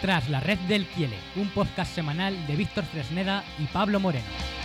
Tras la red del Kiele, un podcast semanal de Víctor Fresneda y Pablo Moreno.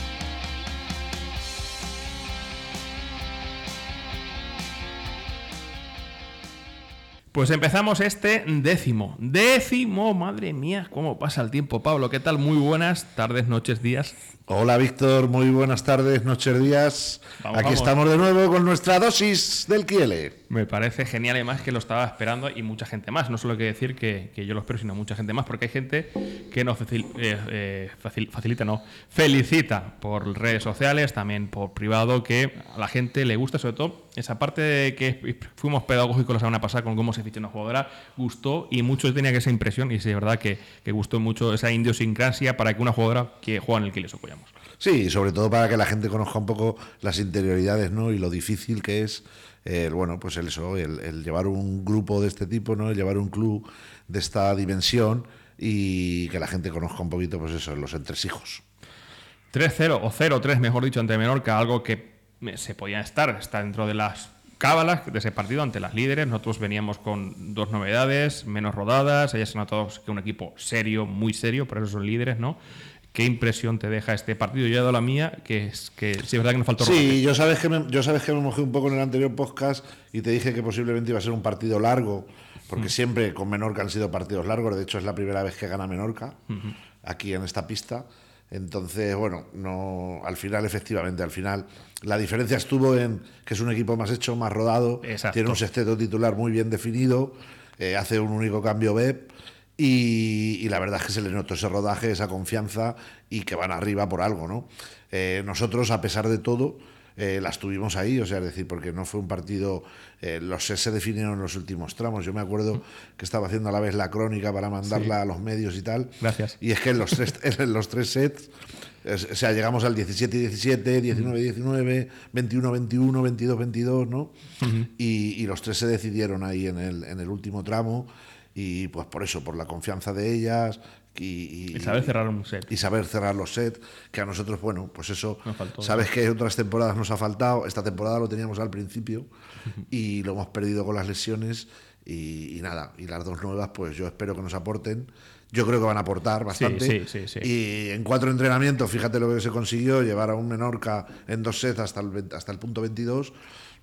Pues empezamos este décimo. Décimo, madre mía, cómo pasa el tiempo, Pablo. ¿Qué tal? Muy buenas tardes, noches, días. Hola Víctor, muy buenas tardes, noches, días. Vamos, Aquí vamos. estamos de nuevo con nuestra dosis del Kiele. Me parece genial, además que lo estaba esperando y mucha gente más. No solo hay que decir que, que yo lo espero, sino mucha gente más, porque hay gente que nos facil- eh, eh, facil- facilita, no, felicita por redes sociales, también por privado, que a la gente le gusta, sobre todo esa parte de que fuimos pedagógicos la semana pasada con cómo se ficha una jugadora, gustó y muchos tenía que esa impresión, y es verdad que, que gustó mucho esa idiosincrasia para que una jugadora que juega en el que les apoyamos. Sí, sobre todo para que la gente conozca un poco las interioridades, ¿no? Y lo difícil que es, eh, bueno, pues el, eso, el, el llevar un grupo de este tipo, ¿no? El llevar un club de esta dimensión y que la gente conozca un poquito, pues eso, los entresijos. 3-0 o 0-3, mejor dicho, ante Menorca, algo que eh, se podía estar, está dentro de las cábalas de ese partido ante las líderes. Nosotros veníamos con dos novedades, menos rodadas, ellas se notado que un equipo serio, muy serio, por eso son líderes, ¿no? ¿Qué impresión te deja este partido? Yo he dado la mía, que es que sí es verdad que nos faltó rodaje. Sí, yo sabes, que me, yo sabes que me mojé un poco en el anterior podcast y te dije que posiblemente iba a ser un partido largo, porque siempre con Menorca han sido partidos largos, de hecho es la primera vez que gana Menorca aquí en esta pista. Entonces, bueno, no, al final, efectivamente, al final, la diferencia estuvo en que es un equipo más hecho, más rodado, Exacto. tiene un sexteto titular muy bien definido, eh, hace un único cambio BEP y, y la verdad es que se le notó ese rodaje, esa confianza y que van arriba por algo, ¿no? Eh, nosotros, a pesar de todo, eh, las tuvimos ahí, o sea, es decir, porque no fue un partido, eh, los sets se definieron en los últimos tramos. Yo me acuerdo que estaba haciendo a la vez la crónica para mandarla a los medios y tal. Gracias. Y es que en los tres, en los tres sets, es- o sea, llegamos al 17 y 17, 19 y 19, 21 21, 22 22, ¿no? y, y los tres se decidieron ahí en el, en el último tramo y pues por eso, por la confianza de ellas y, y- Y saber cerrar un set. y saber cerrar los sets, que a nosotros, bueno, pues eso, faltó. sabes que otras temporadas nos ha faltado, esta temporada lo teníamos al principio y lo hemos perdido con las lesiones y, y nada, y las dos nuevas, pues yo espero que nos aporten. Yo creo que van a aportar bastante. sí, sí, sí. Y en cuatro entrenamientos, fíjate lo que se consiguió, llevar a un Menorca en dos sets hasta el, 20 hasta el punto 22,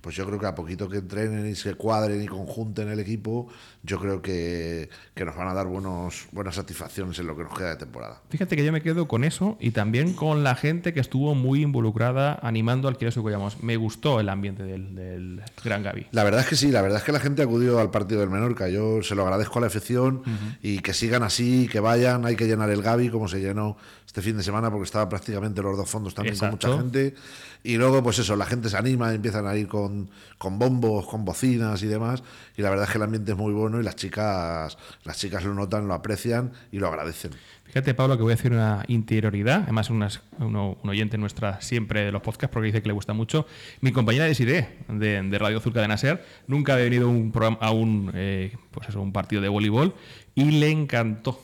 pues yo creo que a poquito que entrenen y se cuadren y conjunten el equipo, yo creo que, que nos van a dar buenos, buenas satisfacciones en lo que nos queda de temporada. Fíjate que yo me quedo con eso y también con la gente que estuvo muy involucrada animando al Quirós Collamos. Me gustó el ambiente del, del Gran Gaby. La verdad es que sí, la verdad es que la gente acudió al partido del Menorca. Yo se lo agradezco a la afición y que sigan así, que vayan. Hay que llenar el Gavi como se llenó este fin de semana porque estaba prácticamente los dos fondos también Exacto. con mucha gente. Y luego, pues eso, la gente se anima, empiezan a ir con, con bombos, con bocinas y demás. Y la verdad es que el ambiente es muy bueno y las chicas, las chicas lo notan, lo aprecian y lo agradecen. Fíjate, Pablo, que voy a decir una interioridad. Además, unas- un oyente nuestra siempre de los podcasts porque dice que le gusta mucho. Mi compañera de Siré, de, de Radio Azul de Naser, nunca había venido un, programa, a un, eh, pues eso, un partido de voleibol y le encantó.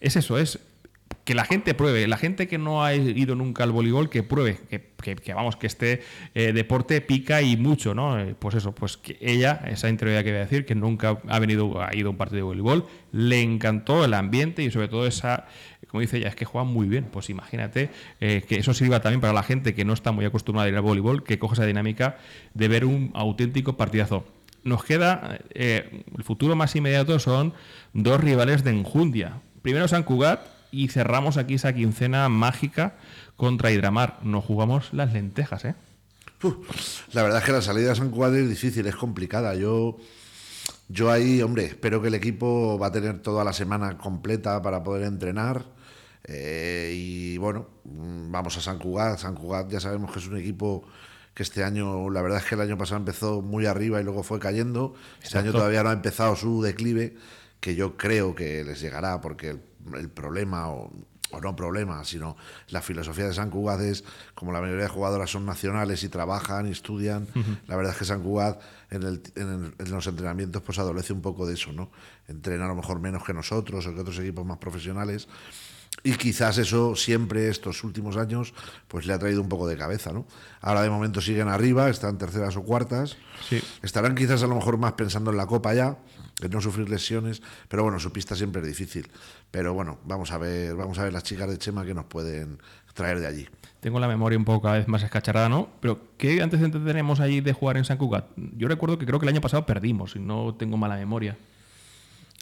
Es eso, es que la gente pruebe, la gente que no ha ido nunca al voleibol, que pruebe, que, vamos, que este eh, deporte pica y mucho, ¿no? Eh, Pues eso, pues que ella, esa interioridad que voy a decir, que nunca ha venido, ha ido a un partido de voleibol, le encantó el ambiente y sobre todo esa, como dice ella, es que juega muy bien. Pues imagínate eh, que eso sirva también para la gente que no está muy acostumbrada a ir al voleibol, que coge esa dinámica de ver un auténtico partidazo. Nos queda, el futuro más inmediato son dos rivales de enjundia. Primero San Cugat y cerramos aquí esa quincena mágica contra Hidramar. Nos jugamos las lentejas, ¿eh? Uf, la verdad es que la salida a San Cuadro es difícil, es complicada. Yo, yo ahí, hombre, espero que el equipo va a tener toda la semana completa para poder entrenar. eh, y bueno, vamos a San Cugat. San Cugat ya sabemos que es un equipo que este año, la verdad es que el año pasado empezó muy arriba y luego fue cayendo. Este año todavía no ha empezado su declive, que yo creo que les llegará porque el, el problema o, o no problema, sino la filosofía de San Cugat es, como la mayoría de jugadoras son nacionales y trabajan y estudian, la verdad es que San Cugat en, el- en el- en los entrenamientos pues adolece un poco de eso, ¿no? Entrena a lo mejor menos que nosotros o que otros equipos más profesionales Y quizás eso siempre, estos últimos años, pues le ha traído un poco de cabeza, ¿no? Ahora de momento siguen arriba, están terceras o cuartas. Sí. Estarán quizás a lo mejor más pensando en la Copa ya, no sufrir lesiones, pero bueno, su pista siempre es difícil. Pero bueno, vamos a ver, vamos a ver las chicas de Chema que nos pueden traer de allí. Tengo la memoria un poco cada vez más escacharada, ¿no? Pero ¿qué antecedentes tenemos allí de jugar en San Cugat? Yo recuerdo que creo que el año pasado perdimos, y no tengo mala memoria.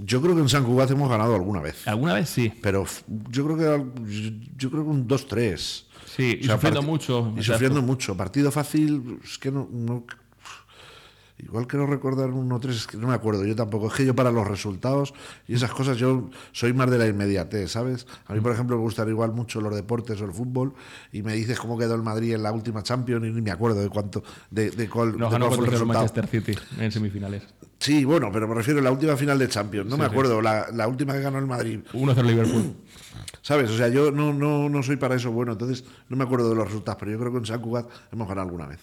Yo creo que en San Cugat hemos ganado alguna vez. ¿Alguna vez sí? Pero yo creo que yo creo que un 2-3. Sí, y O sea, sufriendo mucho. Y sufriendo mucho. Partido fácil, es que no. no- igual quiero recordar un 1-3, es que no me acuerdo. Yo tampoco. Es que yo para los resultados y esas cosas, yo soy más de la inmediatez, ¿sabes? A mí, por ejemplo, me gustan igual mucho los deportes o el fútbol y me dices cómo quedó el Madrid en la última Champions y ni me acuerdo de cuánto. de, de cuál, Nos de ganó cuál fue el resultado. Manchester City en semifinales. Sí, bueno, pero me refiero a la última final de Champions. No Sí, me sí. acuerdo. La, la última que ganó el Madrid. 1-0 Liverpool. ¿Sabes? O sea, yo no, no, no soy para eso bueno, entonces no me acuerdo de los resultados, pero yo creo que en San Cugat hemos ganado alguna vez.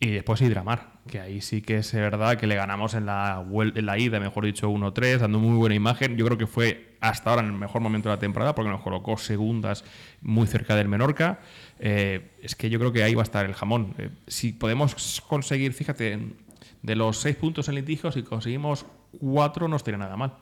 Y después Hidramar, que ahí sí que es verdad que le ganamos en la, en la ida, mejor dicho, 1-3, dando muy buena imagen. Yo creo que fue hasta ahora en el mejor momento de la temporada, porque nos colocó segundas muy cerca del Menorca. Eh, es que yo creo que ahí va a estar el jamón. Eh, si podemos conseguir, fíjate, de los seis puntos en litigio, si conseguimos cuatro, no estaría nada mal.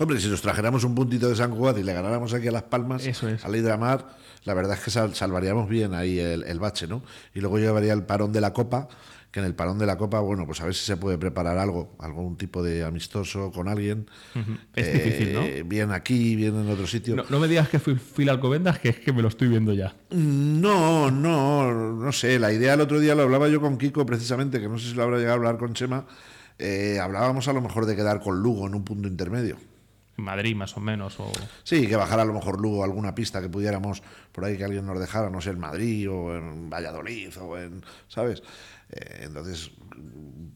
Hombre, si nos trajéramos un puntito de San Cugat y le ganáramos aquí a Las Palmas, Eso es. a la Hidramar, la verdad es que sal- salvaríamos bien ahí el, el bache, ¿no? Y luego llevaría el parón de la Copa, que en el parón de la Copa, bueno, pues a ver si se puede preparar algo, algún tipo de amistoso con alguien. Es difícil, ¿no? Bien aquí, bien en otro sitio. No, no me digas que fui, fui la Alcobendas, que es que me lo estoy viendo ya. No, no, no sé. La idea el otro día lo hablaba yo con Kiko precisamente, que no sé si lo habrá llegado a hablar con Chema. eh, hablábamos a lo mejor de quedar con Lugo en un punto intermedio. En Madrid, más o menos. O... Sí, que bajara a lo mejor Lugo alguna pista que pudiéramos por ahí que alguien nos dejara, no sé, en Madrid o en Valladolid o en, ¿sabes? Eh, entonces,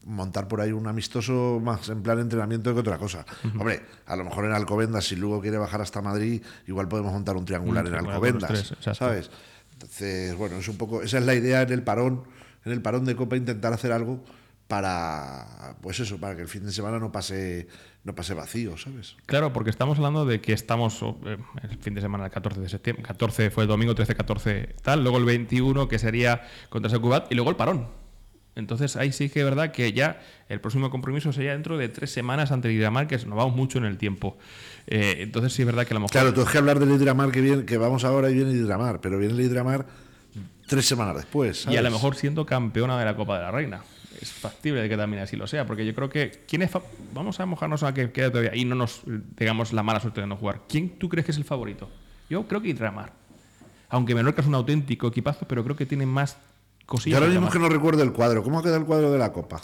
montar por ahí un amistoso más en plan entrenamiento que otra cosa. Hombre, a lo mejor en Alcobendas, si Lugo quiere bajar hasta Madrid, igual podemos montar un triangular Un en triangular Alcobendas, tres. ¿sabes? Entonces, bueno, es un poco, esa es la idea en el parón, en el parón de Copa, intentar hacer algo para, pues eso, para que el fin de semana no pase, no pase vacío, ¿sabes? Claro, porque estamos hablando de que estamos oh, eh, el fin de semana, el 14 de septiembre. 14 fue el domingo, 13, 14 tal. Luego el 21, que sería contra San Cugat. Y luego el parón. Entonces ahí sí que es verdad que ya el próximo compromiso sería dentro de tres semanas ante el que nos vamos mucho en el tiempo. Eh, entonces sí es verdad que a lo mejor... Claro, tú es que hablar del Hidramar que, viene, que vamos ahora y viene el pero viene el tres semanas después. y a lo mejor siendo campeona de la Copa de la Reina. Es factible de que también así lo sea, porque yo creo que... ¿quién es Vamos a mojarnos a que quede todavía y no nos digamos la mala suerte de no jugar. ¿Quién tú crees que es el favorito? Yo creo que Hidramar. Aunque Menorca es un auténtico equipazo, pero creo que tiene más Y cosillas. ahora que mismo que no recuerdo el cuadro. ¿Cómo ha quedado el cuadro de la Copa?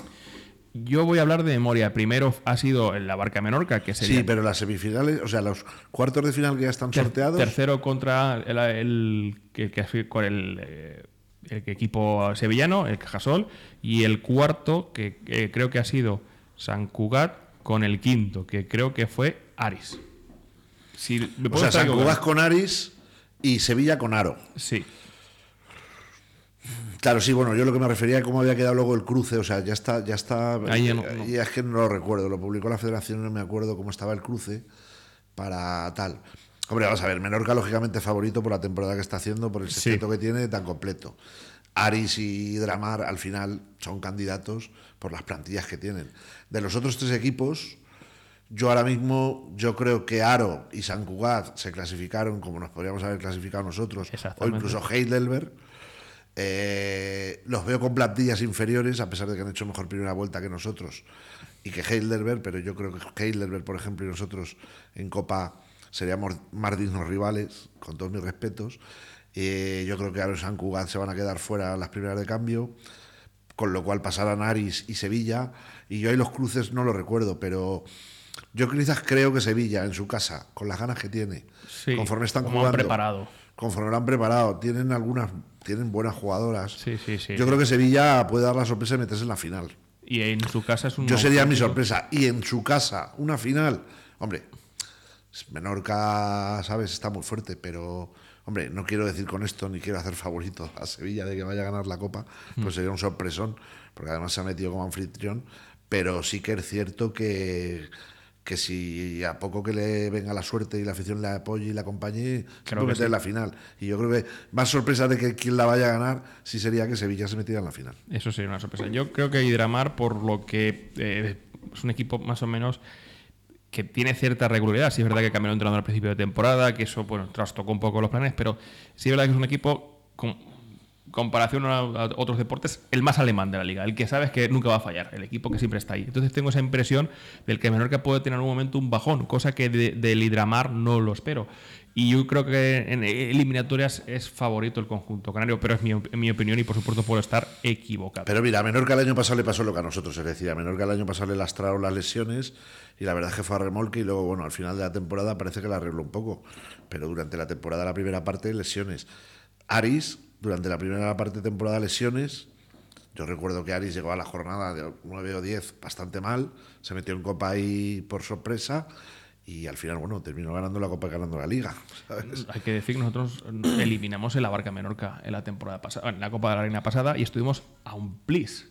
Yo voy a hablar de memoria. Primero ha sido en la Barca Menorca, que sería Sí, pero las semifinales, o sea, los cuartos de final que ya están ter- sorteados. tercero contra el, el, con el, eh, el equipo sevillano, el Cajasol, y el cuarto, que eh, creo que ha sido San Cugat, con el quinto, que creo que fue Aris. Si, me o sea, San. Cugat con Aris y Sevilla con Aro. Sí. Claro, sí, bueno, yo lo que me refería a cómo había quedado luego el cruce, o sea, ya está, ya está. Ahí ya no- eh, no. ya es que no lo recuerdo, lo publicó la federación, no me acuerdo cómo estaba el cruce para tal. Hombre, vamos a ver, Menorca lógicamente favorito por la temporada que está haciendo, por el Sí. sexteto que tiene tan completo. Aris y Dramar al final son candidatos por las plantillas que tienen. De los otros tres equipos, yo ahora mismo, yo creo que Aro y San Cugat se clasificaron como nos podríamos haber clasificado nosotros, o incluso Heidelberg. Eh, los veo con plantillas inferiores, a pesar de que han hecho mejor primera vuelta que nosotros y que Heidelberg, pero yo creo que Heidelberg, por ejemplo, y nosotros en Copa seríamos más dignos rivales, con todos mis respetos. Eh, yo creo que Aro y San Cugat se van a quedar fuera las primeras de cambio, con lo cual pasarán Aris y Sevilla. Y yo ahí los cruces no lo recuerdo, pero yo quizás creo que Sevilla en su casa, con las ganas que tiene, Sí, conforme están como han jugando, preparado. conforme lo han preparado, tienen algunas, tienen buenas jugadoras. Sí, sí, sí. Yo creo que Sevilla puede dar la sorpresa y meterse en la final. Y en su casa es un. Yo sería mi sorpresa. Y en su casa, una final. Hombre, Menorca, ¿sabes? Está muy fuerte, pero, hombre, no quiero decir con esto ni quiero hacer favorito a Sevilla de que vaya a ganar la Copa, pues sería un sorpresón, porque además se ha metido como anfitrión, pero sí que es cierto que, que si a poco que le venga la suerte y la afición le apoye y la acompañe, Creo que meter sí. la final. Y yo creo que más sorpresa de que quien la vaya a ganar, sí sería que Sevilla se metiera en la final. Eso sería una sorpresa. Yo creo que Hidramar, por lo que eh, es un equipo más o menos que tiene cierta regularidad. Sí es verdad que cambió el entrenador al principio de temporada, que eso bueno, trastocó un poco los planes, pero sí es verdad que es un equipo con comparación a, otros deportes, el más alemán de la liga, el que sabes que nunca va a fallar, el equipo que siempre está ahí. Entonces tengo esa impresión del que Menorca puede tener en algún momento un bajón, cosa que de- Hidramar no lo espero. Y yo creo que en eliminatorias es favorito el conjunto canario, pero es mi, mi opinión y por supuesto puedo estar equivocado. Pero mira, a Menorca el año pasado le pasó lo que a nosotros, es decir, a Menorca el año pasado le lastraron las lesiones y la verdad es que fue a remolque y luego, bueno, al final de la temporada parece que la arregló un poco, pero durante la temporada, la primera parte, lesiones. Aris, durante la primera parte de temporada, lesiones. Yo recuerdo que Aris llegó a la jornada de 9 o 10 bastante mal, se metió en Copa ahí por sorpresa y al final, bueno, terminó ganando la Copa y ganando la Liga. ¿sabes? Hay que decir que nosotros eliminamos el Abarca Menorca en la temporada pasada, en la Copa de la Reina pasada y estuvimos a un plis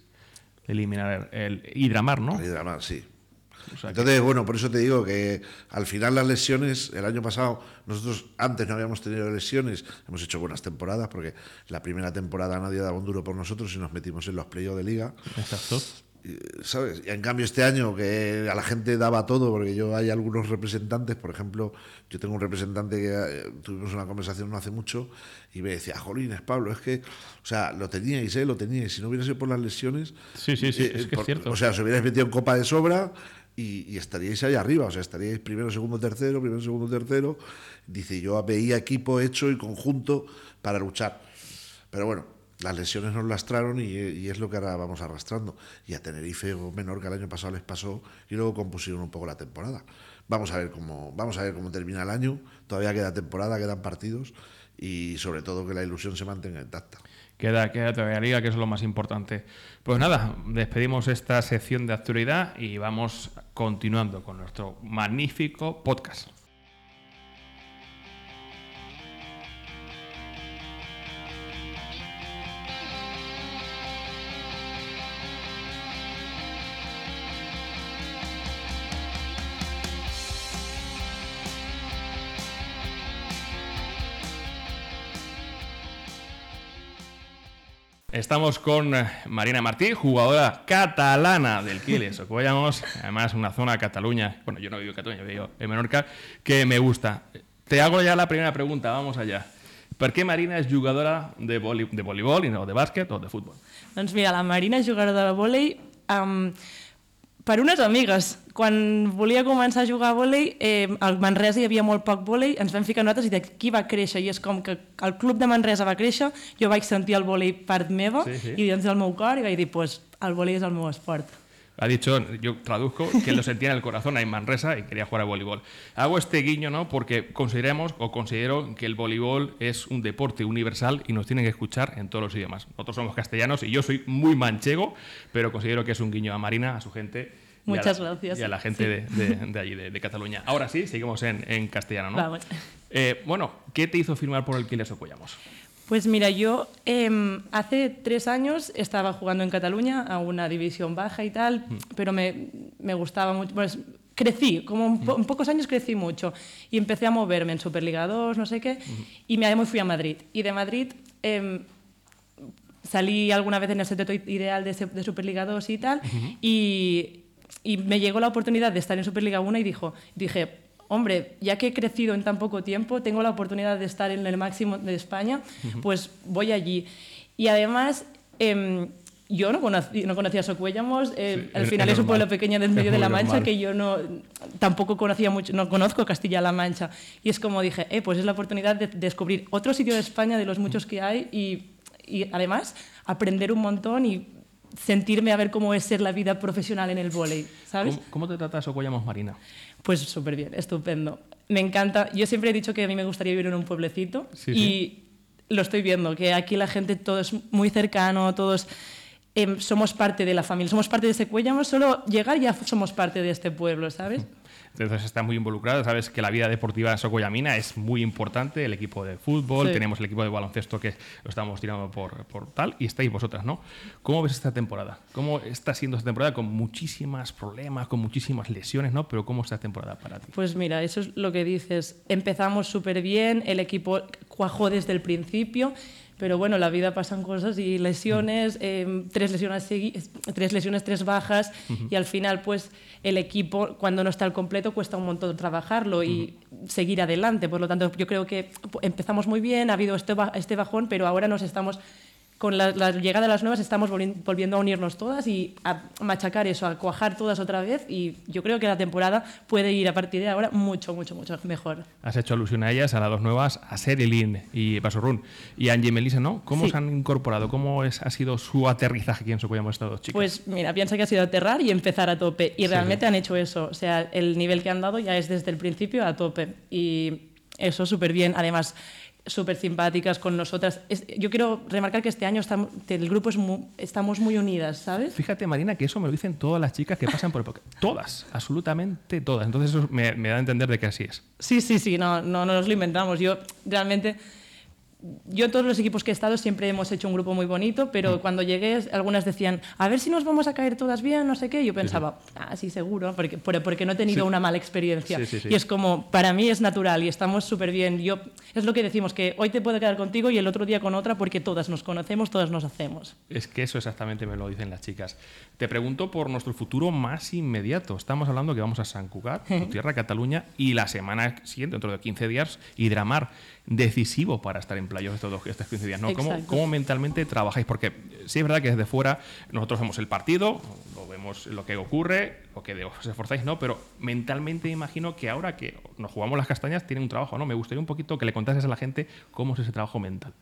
de eliminar el Hidramar, ¿no? Y además, sí. O sea que- Entonces, bueno, por eso te digo que al final las lesiones, el año pasado, nosotros antes no habíamos tenido lesiones, hemos hecho buenas temporadas, porque la primera temporada nadie daba un duro por nosotros y nos metimos en los playoffs de liga. Exacto. ¿Sabes? Y en cambio este año que a la gente daba todo, porque yo hay algunos representantes, por ejemplo, yo tengo un representante que eh, tuvimos una conversación no hace mucho y me decía, Jolines, Pablo, es que, o sea, lo teníais, ¿eh? Lo teníais, si no hubiera sido por las lesiones... Sí, sí, sí, eh, es que es cierto. O sea, os hubierais metido en copa de sobra y, y estaríais ahí arriba, o sea, estaríais primero, segundo, tercero, primero, segundo, tercero. Dice, yo veía equipo hecho y conjunto para luchar. Pero bueno, las lesiones nos lastraron y, y es lo que ahora vamos arrastrando. Y a Tenerife o menor que el año pasado les pasó y luego compusieron un poco la temporada. Vamos a ver cómo, vamos a ver cómo termina el año. Todavía queda temporada, quedan partidos y sobre todo que la ilusión se mantenga intacta. Queda, queda todavía liga, que es lo más importante. Pues nada, despedimos esta sección de actualidad y vamos continuando con nuestro magnífico podcast. Estamos con eh, Marina Martí, jugadora catalana del Quiles. Ocollamos, además una zona de Cataluña, bueno, yo no vivo en Cataluña, vivo en Menorca, que me gusta. Te hago ya la primera pregunta, vamos allá. ¿Per què Marina és jugadora de, voli, de voleibol i no de bàsquet o de futbol? Doncs mira, la Marina és jugadora de vòlei um, per unes amigues. Quan volia començar a jugar a vòlei, eh, al Manresa hi havia molt poc vòlei, ens vam ficar nosaltres i d'aquí va créixer, i és com que el club de Manresa va créixer, jo vaig sentir el vòlei part meva, Sí, sí. i dins del meu cor, i vaig dir, pues, el vòlei és el meu esport. Ha dicho, yo traduzco, que lo sentía en el corazón en Manresa y quería jugar a voleibol. Hago este guiño, ¿no? Porque consideramos o considero que el voleibol es un deporte universal y nos tienen que escuchar en todos los idiomas. Nosotros somos castellanos y yo soy muy manchego, pero considero que es un guiño a Marina, a su gente. y a Muchas la- gracias. Y a la gente de, de- de allí, de, de Cataluña. Ahora sí, seguimos en, en castellano, ¿no? Vamos. Eh, bueno, ¿qué te hizo firmar por el Quiles Ocollamos? Pues mira, yo em, hace tres años estaba jugando en Cataluña a una división baja y tal, pero me, me gustaba mucho. Pues, crecí, como en, po- en pocos años crecí mucho y empecé a moverme en Superliga 2, no sé qué, y me me fui a Madrid. Y de Madrid em, salí alguna vez en el seteto ideal de Superliga 2 y tal, y, y me llegó la oportunidad de estar en Superliga 1 y dijo, dije, hombre, ya que he crecido en tan poco tiempo, tengo la oportunidad de estar en el máximo de España, pues voy allí. Y además... em, yo no, conocí, no conocía Socuéllamos, eh, Sí, al final es es un pueblo pequeño del medio de la Mancha normal. que yo no tampoco conocía mucho, no conozco Castilla-La Mancha. Y es como dije, eh, pues es la oportunidad de descubrir otro sitio de España de los muchos que hay y, y además aprender un montón y sentirme a ver cómo es ser la vida profesional en el vóley, ¿sabes? ¿Cómo, cómo te tratas Ocollamos, Marina? Pues súper bien, estupendo. Me encanta. Yo siempre he dicho que a mí me gustaría vivir en un pueblecito Sí, y lo estoy viendo, que aquí la gente todo es muy cercano, todos em, somos parte de la familia, somos parte de ese Cuellamos, solo llegar ya somos parte de este pueblo, ¿sabes? Entonces estás muy involucrado, sabes que la vida deportiva en Socoyamina es muy importante, el equipo de fútbol, Sí. tenemos el equipo de baloncesto que lo estamos tirando por, por tal, y estáis vosotras, ¿no? ¿Cómo ves esta temporada? ¿Cómo está siendo esta temporada con muchísimos problemas, con muchísimas lesiones, ¿no? Pero ¿cómo está esta temporada para ti? Pues mira, eso es lo que dices. Empezamos súper bien, el equipo cuajó desde el principio, pero bueno, la vida pasan cosas y lesiones, eh, tres, lesiones tres lesiones, tres bajas, y al final pues el equipo cuando no está al completo cuesta un montón trabajarlo y seguir adelante. Por lo tanto, yo creo que empezamos muy bien, ha habido este, ba- este bajón, pero ahora nos estamos con la, la llegada de las nuevas estamos volvi- volviendo a unirnos todas y a machacar eso, a cuajar todas otra vez y yo creo que la temporada puede ir a partir de ahora mucho, mucho, mucho mejor. Has hecho alusión a ellas, a las dos nuevas, a Serilin y Basorrun. Y a Angie y Melissa, ¿no? ¿Cómo Sí. se han incorporado? ¿Cómo es- ha sido su aterrizaje aquí en Socollamos estas dos chicas? Pues mira, piensa que ha sido aterrar y empezar a tope y Sí, realmente han hecho eso, o sea, el nivel que han dado ya es desde el principio a tope y eso súper bien, además súper simpáticas con nosotras. Es- yo quiero remarcar que este año estamos, el grupo es estamos muy unidas, ¿sabes? Fíjate, Marina, que eso me lo dicen todas las chicas que pasan por el podcast. Todas, absolutamente todas. Entonces eso me, me da a entender de que así es. Sí, sí, sí, no, no, no nos lo inventamos. Yo realmente, yo en todos los equipos que he estado siempre hemos hecho un grupo muy bonito, Mm. pero cuando llegué algunas decían, a ver si nos vamos a caer todas bien, no sé qué. Yo pensaba, ah, sí, seguro, porque, por- porque no he tenido Sí. una mala experiencia. Y es como, para mí es natural y estamos súper bien. Yo, es lo que decimos, que hoy te puedo quedar contigo y el otro día con otra porque todas nos conocemos, todas nos hacemos. Es que eso exactamente me lo dicen las chicas. Te pregunto por nuestro futuro más inmediato. Estamos hablando que vamos a San Cugat, tu tierra, Cataluña, y la semana siguiente, dentro de 15 días, Hidramar. Decisivo para estar en playoff estos, dos- estos 15 días. ¿no? ¿Cómo. ¿Cómo mentalmente trabajáis? Porque eh, sí es verdad que desde fuera nosotros vemos el partido, lo vemos lo que ocurre, lo que os esforzáis, ¿no? Pero mentalmente imagino que ahora que nos jugamos las castañas tiene un trabajo, ¿no? Me gustaría un poquito que le contases a la gente cómo es ese trabajo mental.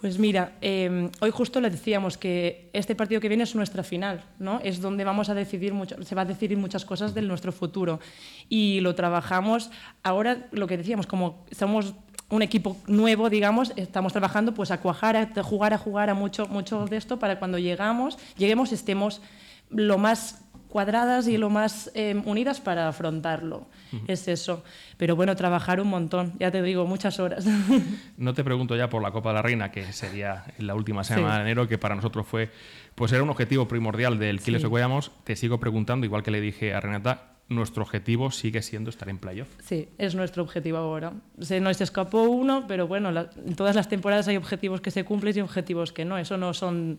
Pues mira, eh, hoy justo le decíamos que este partido que viene es nuestra final, ¿no? Es donde vamos a decidir mucho, se va a decidir muchas cosas de nuestro futuro y lo trabajamos. Ahora lo que decíamos, como somos un equipo nuevo, digamos, estamos trabajando pues a cuajar, a jugar, a jugar a mucho, mucho de esto para cuando llegamos, lleguemos estemos lo más cuadradas y lo más eh, unidas para afrontarlo. Es eso. Pero bueno, trabajar un montón, ya te digo, muchas horas. No te pregunto ya por la Copa de la Reina, que sería la última semana Sí. de enero, que para nosotros fue, pues era un objetivo primordial del Kiles Sí. Te sigo preguntando, igual que le dije a Renata, nuestro objetivo sigue siendo estar en playoff. Sí, es nuestro objetivo ahora. Se nos escapó uno, pero bueno, la- en todas las temporadas hay objetivos que se cumplen y objetivos que no. Eso no son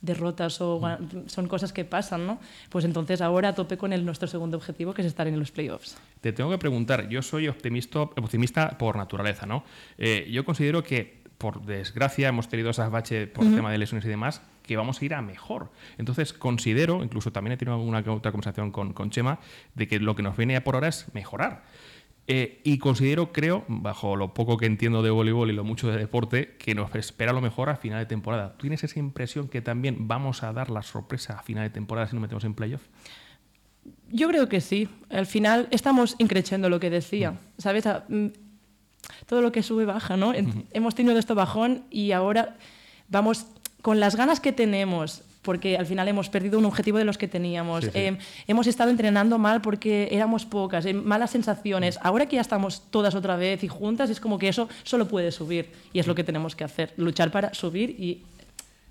derrotas o son cosas que pasan, ¿no? Pues entonces ahora a tope con el, nuestro segundo objetivo, que es estar en los playoffs. Te tengo que preguntar, yo soy optimista, optimista por naturaleza, ¿no? Eh, yo considero que, por desgracia, hemos tenido esas baches por el tema de lesiones y demás, que vamos a ir a mejor. Entonces, considero, incluso también he tenido alguna otra conversación con, con Chema, de que lo que nos viene por ahora es mejorar. Eh, y considero, creo, bajo lo poco que entiendo de voleibol y lo mucho de deporte, que nos espera lo mejor a final de temporada. ¿Tú tienes esa impresión que también vamos a dar la sorpresa a final de temporada si nos metemos en playoff? Yo creo que sí. Al final estamos increciendo lo que decía. ¿Sabes? Todo lo que sube baja, ¿no? En- Hemos tenido esto bajón y ahora vamos con las ganas que tenemos, porque al final hemos perdido un objetivo de los que teníamos. Sí, sí. Eh, hemos estado entrenando mal porque éramos pocas, eh, malas sensaciones. Ahora que ya estamos todas otra vez y juntas, es como que eso solo puede subir y es lo que tenemos que hacer, luchar para subir y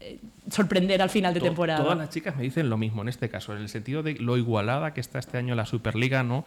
eh, sorprender al final de To- temporada. Todas las chicas me dicen lo mismo en este caso, en el sentido de lo igualada que está este año la Superliga, ¿no?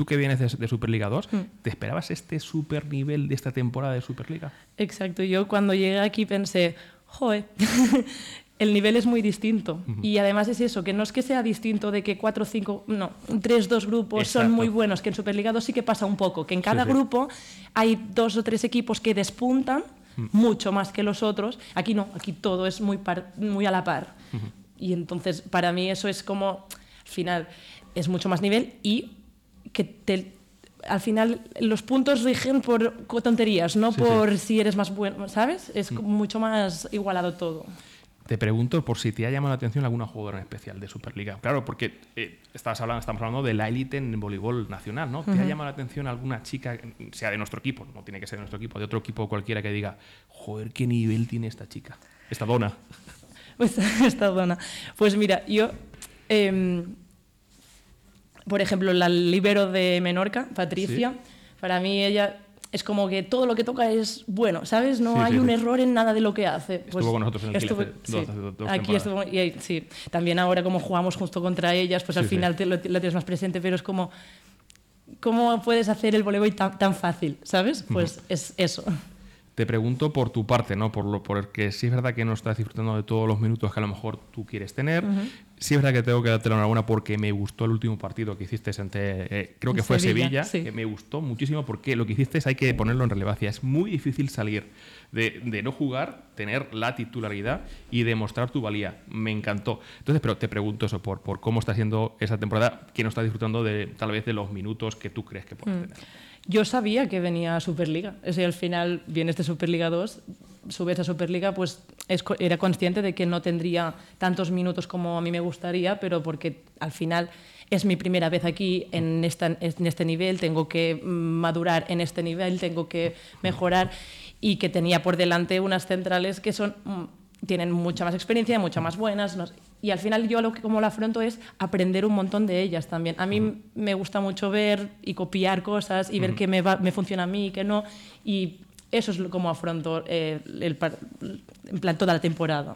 Tú que vienes de, de Superliga 2, Mm. ¿te esperabas este super nivel de esta temporada de Superliga? Exacto, yo cuando llegué aquí pensé, joder, el nivel es muy distinto. Y además es eso, que no es que sea distinto de que cuatro, cinco, no, tres, dos grupos son muy buenos, que en Superliga 2 sí que pasa un poco, que en cada sí. grupo hay dos o tres equipos que despuntan mucho más que los otros. Aquí no, aquí todo es muy, par- muy a la par. Y entonces para mí eso es como, al final, es mucho más nivel y que te, al final los puntos rigen por tonterías, no Sí, sí. por si eres más bueno, ¿sabes? Es como mucho más igualado todo. Te pregunto por si te ha llamado la atención alguna jugadora en especial de Superliga. Claro, porque eh, estabas hablando, estamos hablando de la élite en voleibol nacional, ¿no? ¿Te ha llamado la atención alguna chica, sea de nuestro equipo, no tiene que ser de nuestro equipo, de otro equipo cualquiera que diga, joder, qué nivel tiene esta chica, esta dona? Pues esta zona. Pues mira, yo em, por ejemplo, la libero de Menorca, Patricia, para mí ella es como que todo lo que toca es bueno, ¿sabes? No Sí, hay sí, un sí. error en nada de lo que hace. Estuvo con nosotros en el estuvo- hace dos- sí. hace dos Aquí estuvo, y ahí- sí. También ahora como jugamos justo contra ellas, pues al Sí, sí. final te lo, lo tienes más presente, pero es como, ¿cómo puedes hacer el voleibol tan, tan fácil, ¿sabes? Pues es eso. Te pregunto por tu parte, ¿no? Por lo porque sí es verdad que no estás disfrutando de todos los minutos que a lo mejor tú quieres tener. Sí es verdad que tengo que darte la enhorabuena porque me gustó el último partido que hiciste ante, eh, creo que fue Sevilla, Sevilla, sí. que me gustó muchísimo porque lo que hiciste hay que ponerlo en relevancia. Es muy difícil salir de, de no jugar, tener la titularidad y demostrar tu valía. Me encantó. Entonces, pero te pregunto eso, por, por cómo está siendo esa temporada, que no está disfrutando de tal vez de los minutos que tú crees que puedes tener. Yo sabía que venía Superliga. Es decir, al final viene este Superliga 2, subes a Superliga, pues es era consciente de que no tendría tantos minutos como a mí me gustaría, pero porque al final es mi primera vez aquí en, esta, en este nivel, tengo que madurar en este nivel, tengo que mejorar y que tenía por delante unas centrales que son mm, tienen mucha más experiencia, mucho más buenas. no sé. Y al final yo lo que como lo afronto es aprender un montón de ellas también. A mí me gusta mucho ver y copiar cosas y ver qué me, va- me funciona a mí y qué no. Y eso es como afronto eh, el, en plan toda la temporada.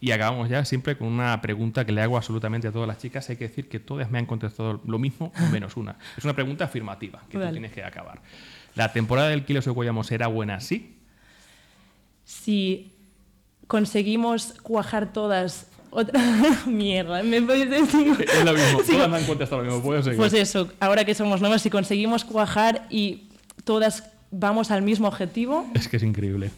Y acabamos ya siempre con una pregunta que le hago absolutamente a todas las chicas. Hay que decir que todas me han contestado lo mismo, menos una. Es una pregunta afirmativa que tú Vale. tienes que acabar. ¿La temporada del Kilo Seguayamos era buena? Sí. Si conseguimos cuajar todas otra mierda, me puedes decir. Es lo mismo. Sí, todas me han contestado lo mismo. Puedo seguir. Pues eso, ahora que somos nuevas, si conseguimos cuajar y todas vamos al mismo objetivo, Es que es increíble.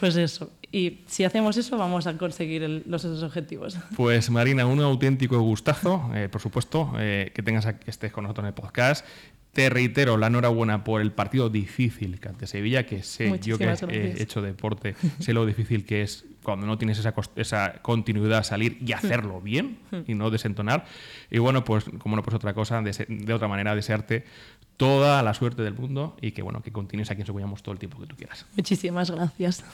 pues eso. Y si hacemos eso, vamos a conseguir el- los esos objetivos. Pues Marina, un auténtico gustazo, eh, por supuesto, eh, que tengas que estés con nosotros en el podcast. Te reitero la enhorabuena por el partido difícil que ante Sevilla, que sé yo que he gracias. hecho deporte, sé lo difícil que es cuando no tienes esa, continuidad salir y hacerlo bien y no desentonar. Y bueno, pues como no pues otra cosa, de otra manera, desearte toda la suerte del mundo y que bueno, que continúes aquí en Socuellamos todo el tiempo que tú quieras. Muchísimas gracias.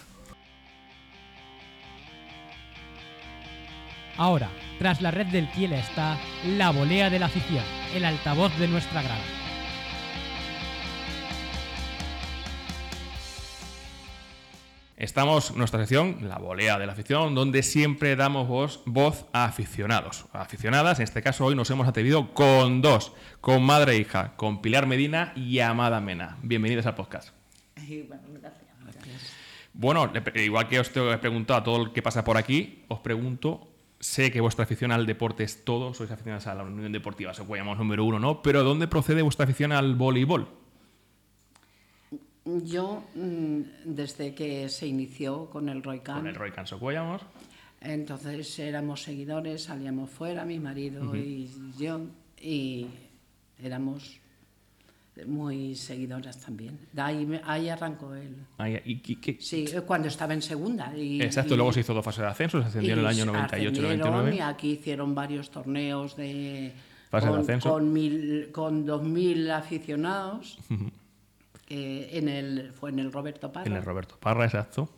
Ahora, tras la red del Kiel está la volea de la afición, el altavoz de nuestra grada. Estamos en nuestra sección, la volea de la afición, donde siempre damos voz, voz a aficionados, a aficionadas. En este caso, hoy nos hemos atrevido con dos, con madre e hija, con Pilar Medina y Amada Mena. Bienvenidas al podcast. Bueno, igual que os te he preguntado a todo el que pasa por aquí, os pregunto, sé que vuestra afición al deporte es todo, sois aficionados a la Unión Deportiva, se llamamos número uno, ¿no? Pero ¿dónde procede vuestra afición al voleibol? Yo, mm, desde que se inició con el Roy Con el Roy Cuellamos. entonces éramos seguidores, salíamos fuera, mi marido y yo, y éramos muy seguidoras también. De ahí, ahí arrancó él. Ahí- y- y- qué- Sí, cuando estaba en segunda. Y, Exacto, y- luego se hizo dos fases de ascenso, se ascendió en el año 98-99. ascendieron, Y aquí hicieron varios torneos de Fase de con, ascenso. con, mil, con 2.000 aficionados. Que en el, fue en el Roberto Parra. En el Roberto Parra, exacto.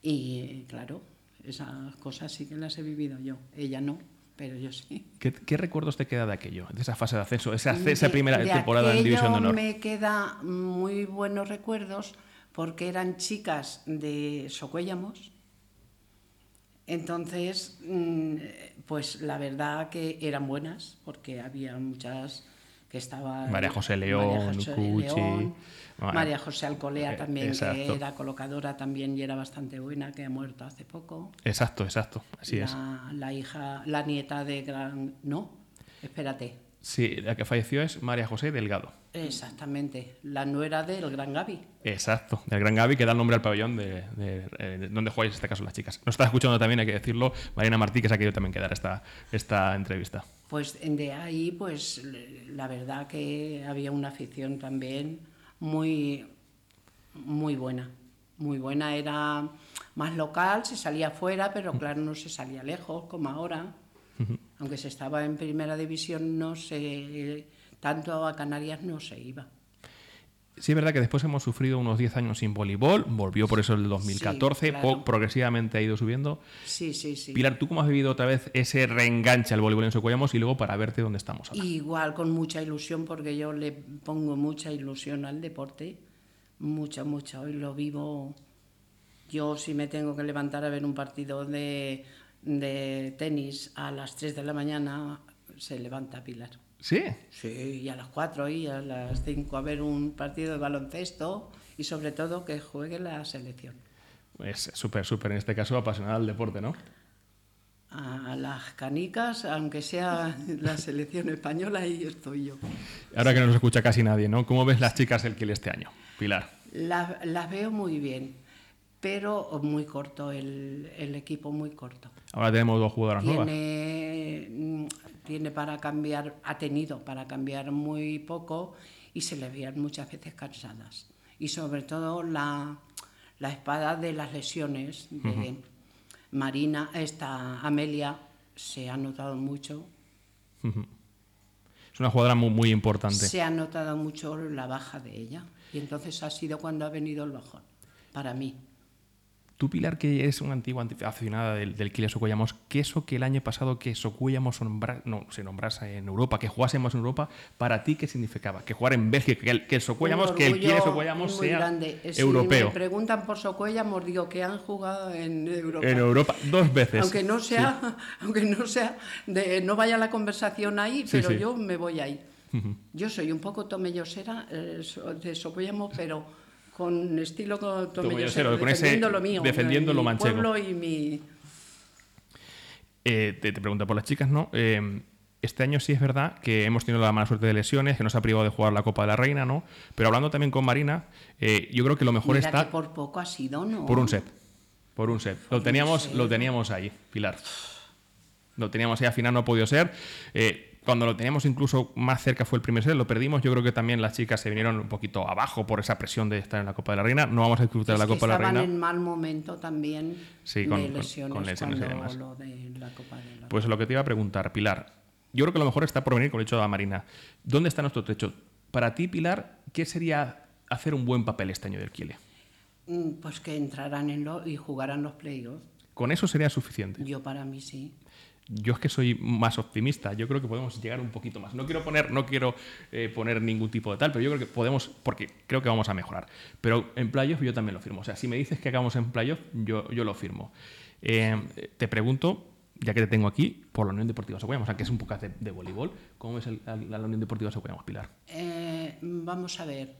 Y claro, esas cosas sí que las he vivido yo. Ella no, pero yo sí. ¿Qué, qué recuerdos te queda de aquello, de esa fase de ascenso, esa, esa De- primera de temporada en División de Honor? me queda muy buenos recuerdos porque eran chicas de Socuéllamos. Entonces, mm, pues la verdad que eran buenas porque había muchas que estaban... María José León, María José Cuchi, León, bueno, María José eh, Alcolea también, exacto. que era colocadora también y era bastante buena, que ha muerto hace poco. Exacto, exacto, así es. la, la hija, la nieta de Gran... No, espérate. Sí, la que falleció es María José Delgado. Exactamente, la nuera del Gran Gaby. Exacto, del Gran Gaby, que da el nombre al pabellón de, de- eh, de donde jugáis en este caso las chicas. Nos está escuchando también, hay que decirlo, Marina Martí, que se ha querido también quedar esta, esta entrevista. Pues de ahí, pues la verdad que había una afición también muy, muy buena. Muy buena, era más local, se salía fuera, pero claro, no se salía lejos como ahora. Aunque se estaba en primera división, no se, tanto a Canarias no se iba. Sí, es verdad que después hemos sufrido unos 10 años sin voleibol, volvió por eso el 2014, Sí, claro. progresivamente ha ido subiendo. Sí, sí, sí. Pilar, ¿tú cómo has vivido otra vez ese reenganche al voleibol en Socuellamos y luego para verte dónde estamos ahora? Igual, con mucha ilusión, porque yo le pongo mucha ilusión al deporte, mucha, mucha. Hoy lo vivo. Yo, si me tengo que levantar a ver un partido de, de tenis a las 3 de la mañana, se levanta Pilar. Sí, Sí, y a las 4 y a las 5 a ver un partido de baloncesto y sobre todo que juegue la selección. es súper, súper, en este caso, apasionada del deporte, ¿no? A las canicas, aunque sea la selección española, ahí estoy yo. Ahora que no nos escucha casi nadie, ¿no? ¿Cómo ves las chicas del Kiel este año? Pilar. Las, las veo muy bien, pero muy corto, el, el equipo muy corto. Ahora tenemos dos jugadoras nuevas. Tiene, mm, tiene para cambiar, ha tenido para cambiar muy poco y se les veían muchas veces cansadas. Y sobre todo la, la espada de las lesiones de Marina, esta Amelia, se ha notado mucho. Es una jugadora muy, muy importante. Se ha notado mucho la baja de ella. Y entonces ha sido cuando ha venido el bajón, para mí. Tú, Pilar, que eres una antigua anti- aficionada del, del Kiel Socuellamos, ¿qué eso que el año pasado que Socuellamos no, se nombrase en Europa, que jugásemos en Europa, para ti qué significaba? Que jugar en Bélgica, que el, que el Socuellamos, que el orgullo Socuellamos sea grande. Si europeo. me preguntan por Socuellamos, digo que han jugado en Europa. En Europa, dos veces. Aunque no sea, aunque no sea, de, no vaya la conversación ahí, pero sí. yo me voy ahí. Yo soy un poco tomellosera eh, de Socuellamos, pero con estilo tomellosero, con ese- defendiendo lo mío, defendiendo mi lo manchego. pueblo y mi... Eh, te, te pregunto por las chicas, ¿no? Eh, este año sí es verdad que hemos tenido la mala suerte de lesiones, que nos ha privado de jugar la Copa de la Reina, ¿no? Pero hablando también con Marina, eh, yo creo que lo mejor Mira está que por poco ha sido, ¿no? por un set. Por un set. Lo teníamos, lo teníamos ahí, Pilar. Lo teníamos ahí, al final no ha podido ser. Eh, cuando lo teníamos incluso más cerca fue el primer set, lo perdimos. Yo creo que también las chicas se vinieron un poquito abajo por esa presión de estar en la Copa de la Reina. No vamos a disfrutar de la Copa de la estaban Reina. en mal momento también Sí, con- de lesiones, con lesiones y demás. lo de la Copa de la Pues lo que te iba a preguntar, Pilar. Yo creo que lo mejor está por venir con el hecho de la Marina. ¿Dónde está nuestro techo? Para ti, Pilar, ¿qué sería hacer un buen papel este año del Kiele? Mm, Pues que entrarán en lo, y jugarán los playoffs. ¿Con eso sería suficiente? Yo para mí sí. Yo es que soy más optimista. Yo creo que podemos llegar un poquito más. No quiero poner, no quiero eh, poner ningún tipo de tal, pero yo creo que podemos, porque creo que vamos a mejorar. Pero en playoff yo también lo firmo. O sea, si me dices que hagamos en playoff, yo, yo lo firmo. Eh, te pregunto, ya que te tengo aquí, por la Unión Deportiva Socuellamos, o sea, que es un podcast de, de voleibol. ¿Cómo a la Unión Deportiva Socuellamos, Pilar? Eh, vamos a ver.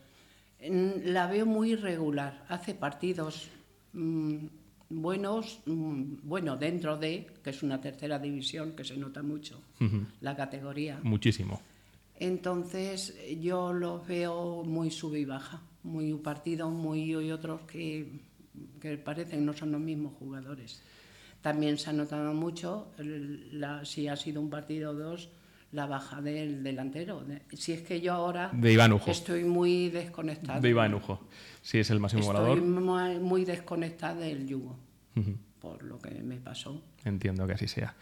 La veo muy irregular. Hace partidos mm, buenos, mm, bueno, dentro de, que es una tercera división, que se nota mucho la categoría. Muchísimo. Entonces yo los veo muy sub y baja, muy un partido, muy y otros que, que parecen no son los mismos jugadores. También se ha notado mucho, la- si ha sido un partido o dos, la baja del delantero. De- si es que yo ahora De Iván Ujo. estoy muy desconectada. De Iván Ujo. Sí, es el máximo Estoy volador. muy, muy desconectada del yugo, por lo que me pasó. Entiendo que así sea.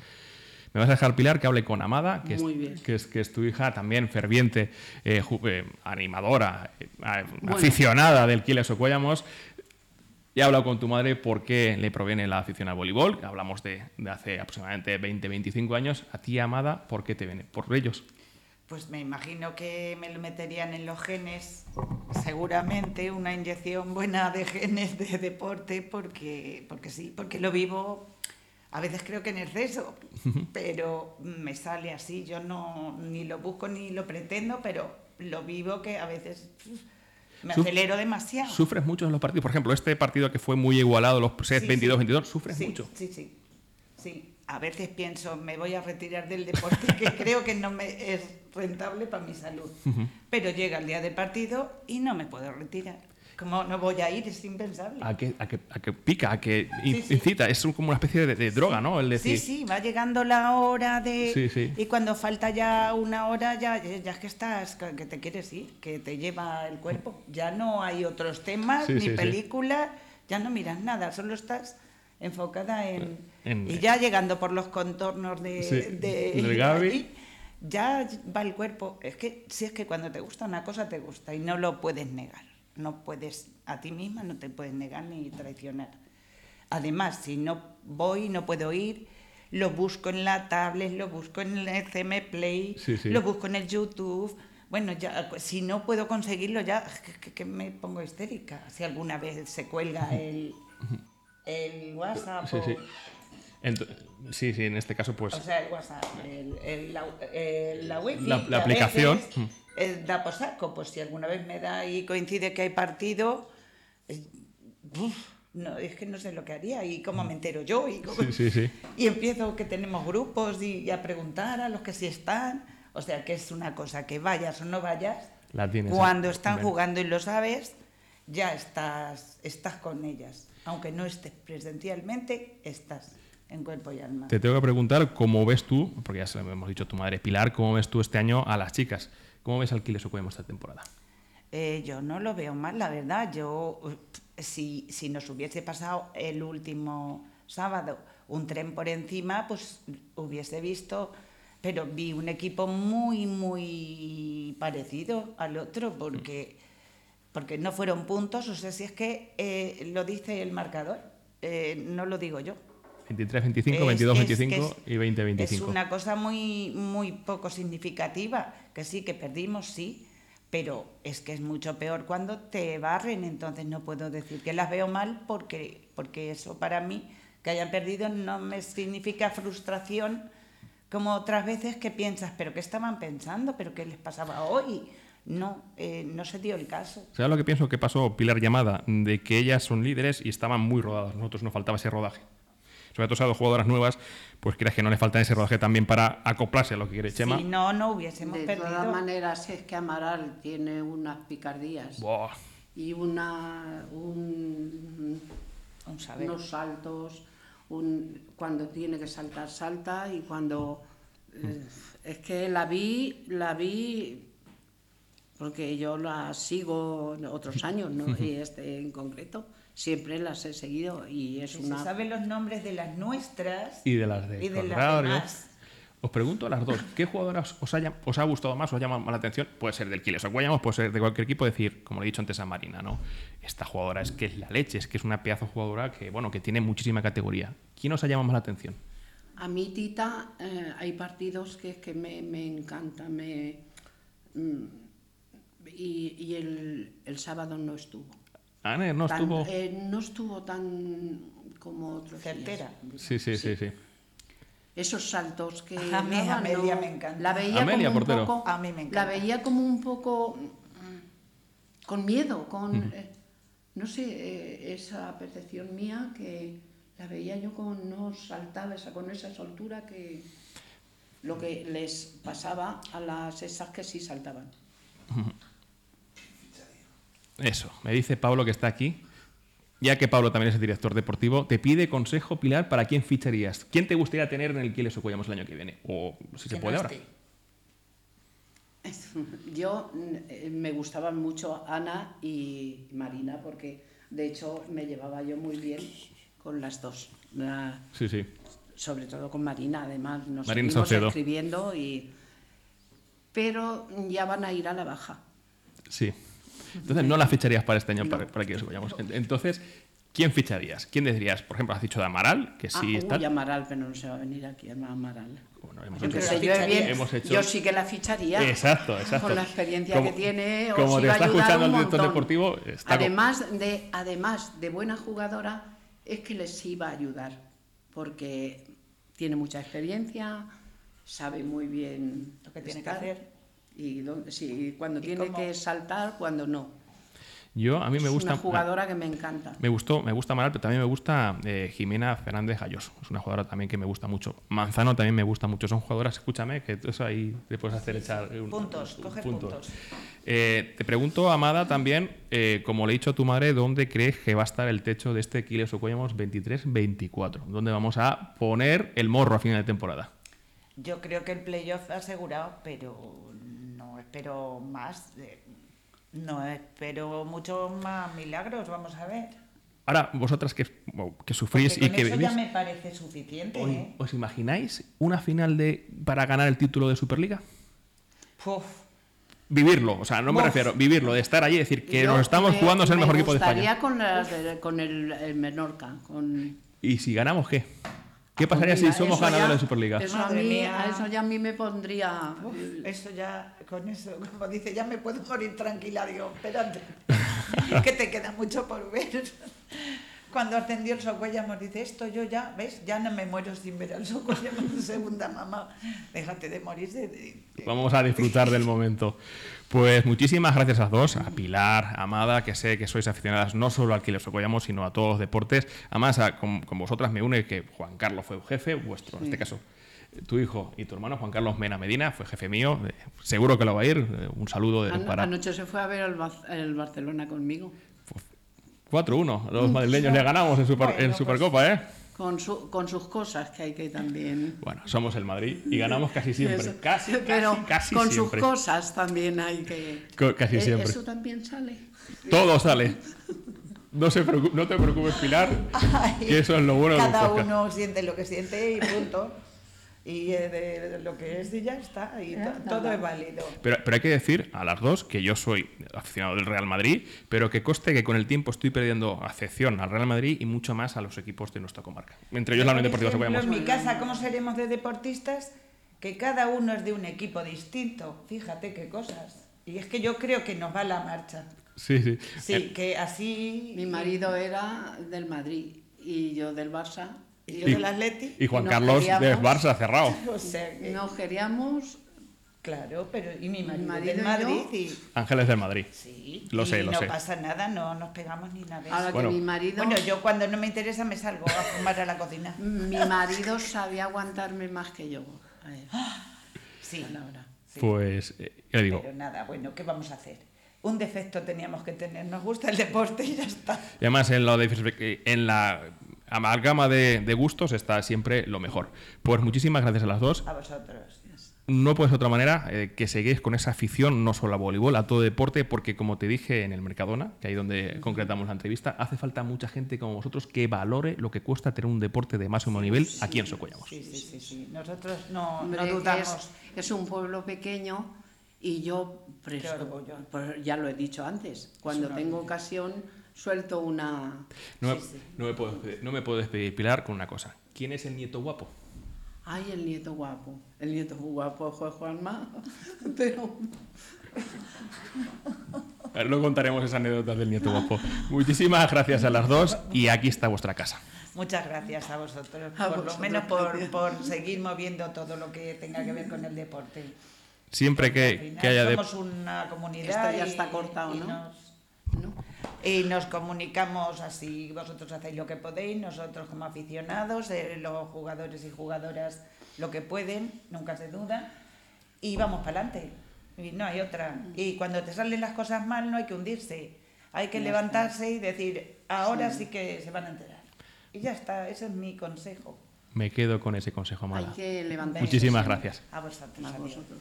Me vas a dejar, Pilar, que hable con Amada, que, es, que, es, que es tu hija, también ferviente, eh, eh, animadora, eh, Bueno. aficionada del Quiles Ocuellamos. Ya he hablado con tu madre por qué le proviene la afición al voleibol. Hablamos de, de hace aproximadamente 20, 25 años. A ti, Amada, ¿por qué te viene? Por ellos. Pues me imagino que me lo meterían en los genes, seguramente una inyección buena de genes de deporte, porque, porque sí, porque lo vivo, a veces creo que en exceso, pero me sale así, yo no ni lo busco ni lo pretendo, pero lo vivo que a veces me Suf- acelero demasiado. ¿Sufres mucho en los partidos? Por ejemplo, este partido que fue muy igualado, los sets Sí, 22-22, sí. ¿sufres Sí, mucho? Sí, sí, sí. A veces pienso, me voy a retirar del deporte, que creo que no me es rentable para mi salud. Pero llega el día del partido y no me puedo retirar. Como no voy a ir, es impensable. A que, a, que, a que pica, a que in- Sí, sí. incita. Es como una especie de, de droga, ¿no? El decir, Sí, sí, va llegando la hora de... Sí, sí. Y cuando falta ya una hora, ya, ya es que estás, que te quieres ir, que te lleva el cuerpo. Ya no hay otros temas, Sí, ni sí, sí. películas, ya no miras nada, solo estás enfocada en... En- y ya llegando por los contornos de... Sí, de- allí, ya va el cuerpo. Es que si es que cuando te gusta una cosa, te gusta y no lo puedes negar. no puedes, a ti misma no te puedes negar ni traicionar. Además, si no voy, no puedo ir, lo busco en la tablet, lo busco en el CM Play, Sí, sí. lo busco en el YouTube. Bueno, ya, si no puedo conseguirlo, ya que, que- que me pongo histérica. Si alguna vez se cuelga el, el WhatsApp. Sí, o- sí. Sí, sí, en este caso, pues. o sea, el WhatsApp, el, el- la, el- la wifi. La- la aplicación. veces, Mm. da por saco, pues si alguna vez me da y coincide que hay partido, uf, no, es que no sé lo que haría y cómo me entero yo. Y, cómo- Sí, sí, sí. y empiezo que tenemos grupos y, y a preguntar a los que sí están. O sea, que es una cosa que vayas o no vayas. La tienes, Cuando están jugando y lo sabes, ya estás, estás con ellas. Aunque no estés presencialmente, estás en cuerpo y alma. Te tengo que preguntar cómo ves tú, porque ya se lo hemos dicho a tu madre Pilar, cómo ves tú este año a las chicas. ¿Cómo ves al Kiles Ocuemo esta temporada? Eh, yo no lo veo mal, la verdad. Yo, si, si nos hubiese pasado el último sábado un tren por encima, pues hubiese visto, pero vi un equipo muy, muy parecido al otro, porque, porque no fueron puntos, o sea, si es que eh, lo dice el marcador, eh, no lo digo yo. 23-25, Es- 22-25 es que y 20-25. Es una cosa muy, muy poco significativa, que sí, que perdimos, sí, pero es que es mucho peor cuando te barren, entonces no puedo decir que las veo mal porque, porque eso para mí, que hayan perdido, no me significa frustración como otras veces que piensas, pero ¿qué estaban pensando? ¿Pero qué les pasaba hoy? No, eh, no se dio el caso. ¿Sabes lo que pienso que pasó Pilar Llamada? De que ellas son líderes y estaban muy rodadas. Nosotros nos faltaba ese rodaje. Sobre todo a dos jugadoras nuevas, pues creas que no les falta ese rodaje también para acoplarse a lo que quiere Chema. Si no, no hubiésemos De perdido. todas maneras, es que Amaral tiene unas picardías Buah. y una, un, Un saber. unos saltos. Un, cuando tiene que saltar, salta y cuando. eh, es que la vi, la vi porque yo la sigo otros años, ¿no? y este en concreto, siempre las he seguido y es una. se saben los nombres de las nuestras Y de las de y de las demás. Os pregunto a las dos, ¿qué jugadoras os, haya- os ha gustado más, os ha llamado más la atención? Puede ser del Kiles o Guayamos, puede ser de cualquier equipo, decir, como le he dicho antes a Marina, ¿no? Esta jugadora es que es la leche, es que es una pedazo jugadora que, bueno, que tiene muchísima categoría. ¿Quién os ha llamado más la atención? A mí, Tita, eh, hay partidos que, que me, me encantan. Me, mm, y y el, el sábado no estuvo. No Tan- estuvo... eh, no estuvo tan como otros días. Certera. Sí, sí, sí, sí. Esos saltos que A mí daba, Amelia no- me encanta. La veía Amelia, como un portero. poco, A mí me La encanta. veía como un poco mm, con miedo, con eh, no sé, eh, esa percepción mía que la veía yo con no saltaba esa con esa soltura que lo que les pasaba a las esas que sí saltaban. Eso, me dice Pablo que está aquí. Ya que Pablo también es el director deportivo, te pide consejo, Pilar, para quién ficharías. ¿Quién te gustaría tener en el Kiles o Cuellamos el año que viene? O si se puede no ahora. esté. Yo eh, me gustaban mucho Ana y Marina porque de hecho me llevaba yo muy bien con las dos. La- Sí, sí. sobre todo con Marina, además nos Marina seguimos Saucedo. escribiendo y pero ya van a ir a la baja. Sí. Entonces no la ficharías para este año para, para Kiles o Cuellamos. En- Entonces, ¿quién ficharías? ¿Quién dirías? Por ejemplo, has dicho de Amaral, que sí ah, está. uy, Amaral, pero no se va a venir aquí Amaral. Bueno, hemos Yo, hecho- yo, Hemos hecho- yo sí que la ficharía. Exacto, exacto. Con la experiencia Como- que tiene, os como te iba a está ayudar escuchando el director deportivo, está además de además de buena jugadora, es que les iba a ayudar porque tiene mucha experiencia, sabe muy bien Lo que tiene que estar hacer. Y sí, cuando Y tiene cómo- que saltar, cuando no. Yo, a mí me es gusta. una jugadora que me encanta. Me gustó, me gusta Amaral, pero también me gusta eh, Jimena Fernández Galloso. Es una jugadora también que me gusta mucho. Manzano también me gusta mucho. Son jugadoras, escúchame, que tú eso ahí te puedes hacer echar un- Puntos, un- coge puntos. Eh, te pregunto, Amada, también, eh, como le he dicho a tu madre, ¿dónde crees que va a estar el techo de este Kiles o Cuellamos 23-24? ¿Dónde vamos a poner el morro a final de temporada? Yo creo que el playoff asegurado, pero espero más. de- no espero muchos más milagros, vamos a ver. Ahora, vosotras que, que sufrís Porque y con que eso vivís, ya me parece suficiente. ¿os- ¿eh? ¿os imagináis una final de para ganar el título de Superliga? Puf, vivirlo, o sea, no me Uf. refiero, vivirlo, de estar allí y decir que Yo nos estamos me- jugando a ser el me mejor equipo de España. con, con el, el Menorca. Con, ¿Y si ganamos qué? ¿Qué pasaría mira, si somos ganadores ya- de Superliga? Eso a, mí, a eso ya a mí me pondría... Uf, eso ya, con eso, como dice, ya me puedo morir tranquila. Digo, espérate, es que te queda mucho por ver. Cuando ascendió el Socuellamos, dice, esto yo ya, ¿ves? Ya no me muero sin ver al Socuellamos segunda, mamá. Déjate de morir. de- de- de- Vamos a disfrutar del momento. Pues muchísimas gracias a las dos, a Pilar, a Amada, que sé que sois aficionadas no solo al que les apoyamos, sino a todos los deportes. Además, a- con, con vosotras me une que Juan Carlos fue jefe, vuestro, en este caso, tu hijo y tu hermano, Juan Carlos Mena Medina, fue jefe mío. Eh, Seguro que lo va a ir. Eh, Un saludo de, Ano- para Anoche se fue a ver el, Bar- el Barcelona conmigo. 4-1. Los madrileños le ganamos en, Super- en Bueno, pues- Supercopa, ¿eh? Con, su- con sus cosas que hay que también... Bueno, somos el Madrid y ganamos casi siempre. Eso. Casi, Pero casi, casi con siempre. sus cosas también hay que... Co- casi Eh, siempre. Eso también sale. Todo sale. No, se no te preocupes, Pilar, Ay, que eso es lo bueno de Cada podcast. uno siente lo que siente y punto. Y eh, de, de lo que es y ya está. Y to- todo es válido. Pero, pero hay que decir a las dos que yo soy aficionado del Real Madrid, pero que coste que con el tiempo estoy perdiendo afección al Real Madrid y mucho más a los equipos de nuestra comarca. Entre ellos la Unión Deportiva Socuellamos. En mi casa, ¿cómo seremos de deportistas? Que cada uno es de un equipo distinto. Fíjate qué cosas. Y es que yo creo que nos va la marcha. Sí, sí. Sí, Eh, que así. Mi marido era del Madrid y yo del Barça. Y yo del Atleti. y Juan Carlos de queríamos. Barça cerrado. O sea que- Nos queríamos Claro, pero. Y mi marido, marido del Madrid. Y, Ángeles del Madrid. sí. Lo y sé, lo no sé. pasa nada, no nos pegamos ni nada. Ahora. Bueno. que mi marido, Bueno, yo cuando no me interesa me salgo a fumar a la cocina. mi marido sabía aguantarme más que yo. a él. Sí. Pues, eh, ya digo, Pero nada, bueno, ¿qué vamos a hacer? Un defecto teníamos que tener. Nos gusta el deporte y ya está. Y además en, lo de- en la amalgama de, de gustos está siempre lo mejor. Pues muchísimas gracias a las dos. A vosotros. No puede ser otra manera eh, que seguís con esa afición no solo a voleibol, a todo deporte, porque como te dije en el Mercadona, que ahí donde concretamos la entrevista, hace falta mucha gente como vosotros que valore lo que cuesta tener un deporte de máximo nivel aquí en Socuellamos. Sí, sí, sí, sí. Nosotros no, Hombre, no dudamos. Es, es un pueblo pequeño y yo presto, pues ya lo he dicho antes, cuando tengo ocasión suelto una... No, me, no me puedo despedir, no me puedo despedir, Pilar, con una cosa. ¿Quién es el nieto guapo? Ay, el nieto guapo. El nieto guapo fue Juanma, pero... A ver, Luego contaremos esa anécdota del nieto guapo. Muchísimas gracias a las dos y aquí está vuestra casa. Muchas gracias a vosotros, A por lo menos por, por seguir moviendo todo lo que tenga que ver con el deporte. Siempre que, que haya de... somos una comunidad Esto ya está cortado, y ¿no? nos- ¿no? Y nos comunicamos así, vosotros hacéis lo que podéis, nosotros como aficionados, eh, los jugadores y jugadoras lo que pueden, nunca se duda, y vamos para adelante. Y no hay otra. Y cuando te salen las cosas mal no hay que hundirse, hay que levantarse y decir, ahora sí. que se van a enterar. Y ya está, ese es mi consejo. Me quedo con ese consejo, Hay Amada. que levantarse. Muchísimas gracias. A vosotros. A vosotros.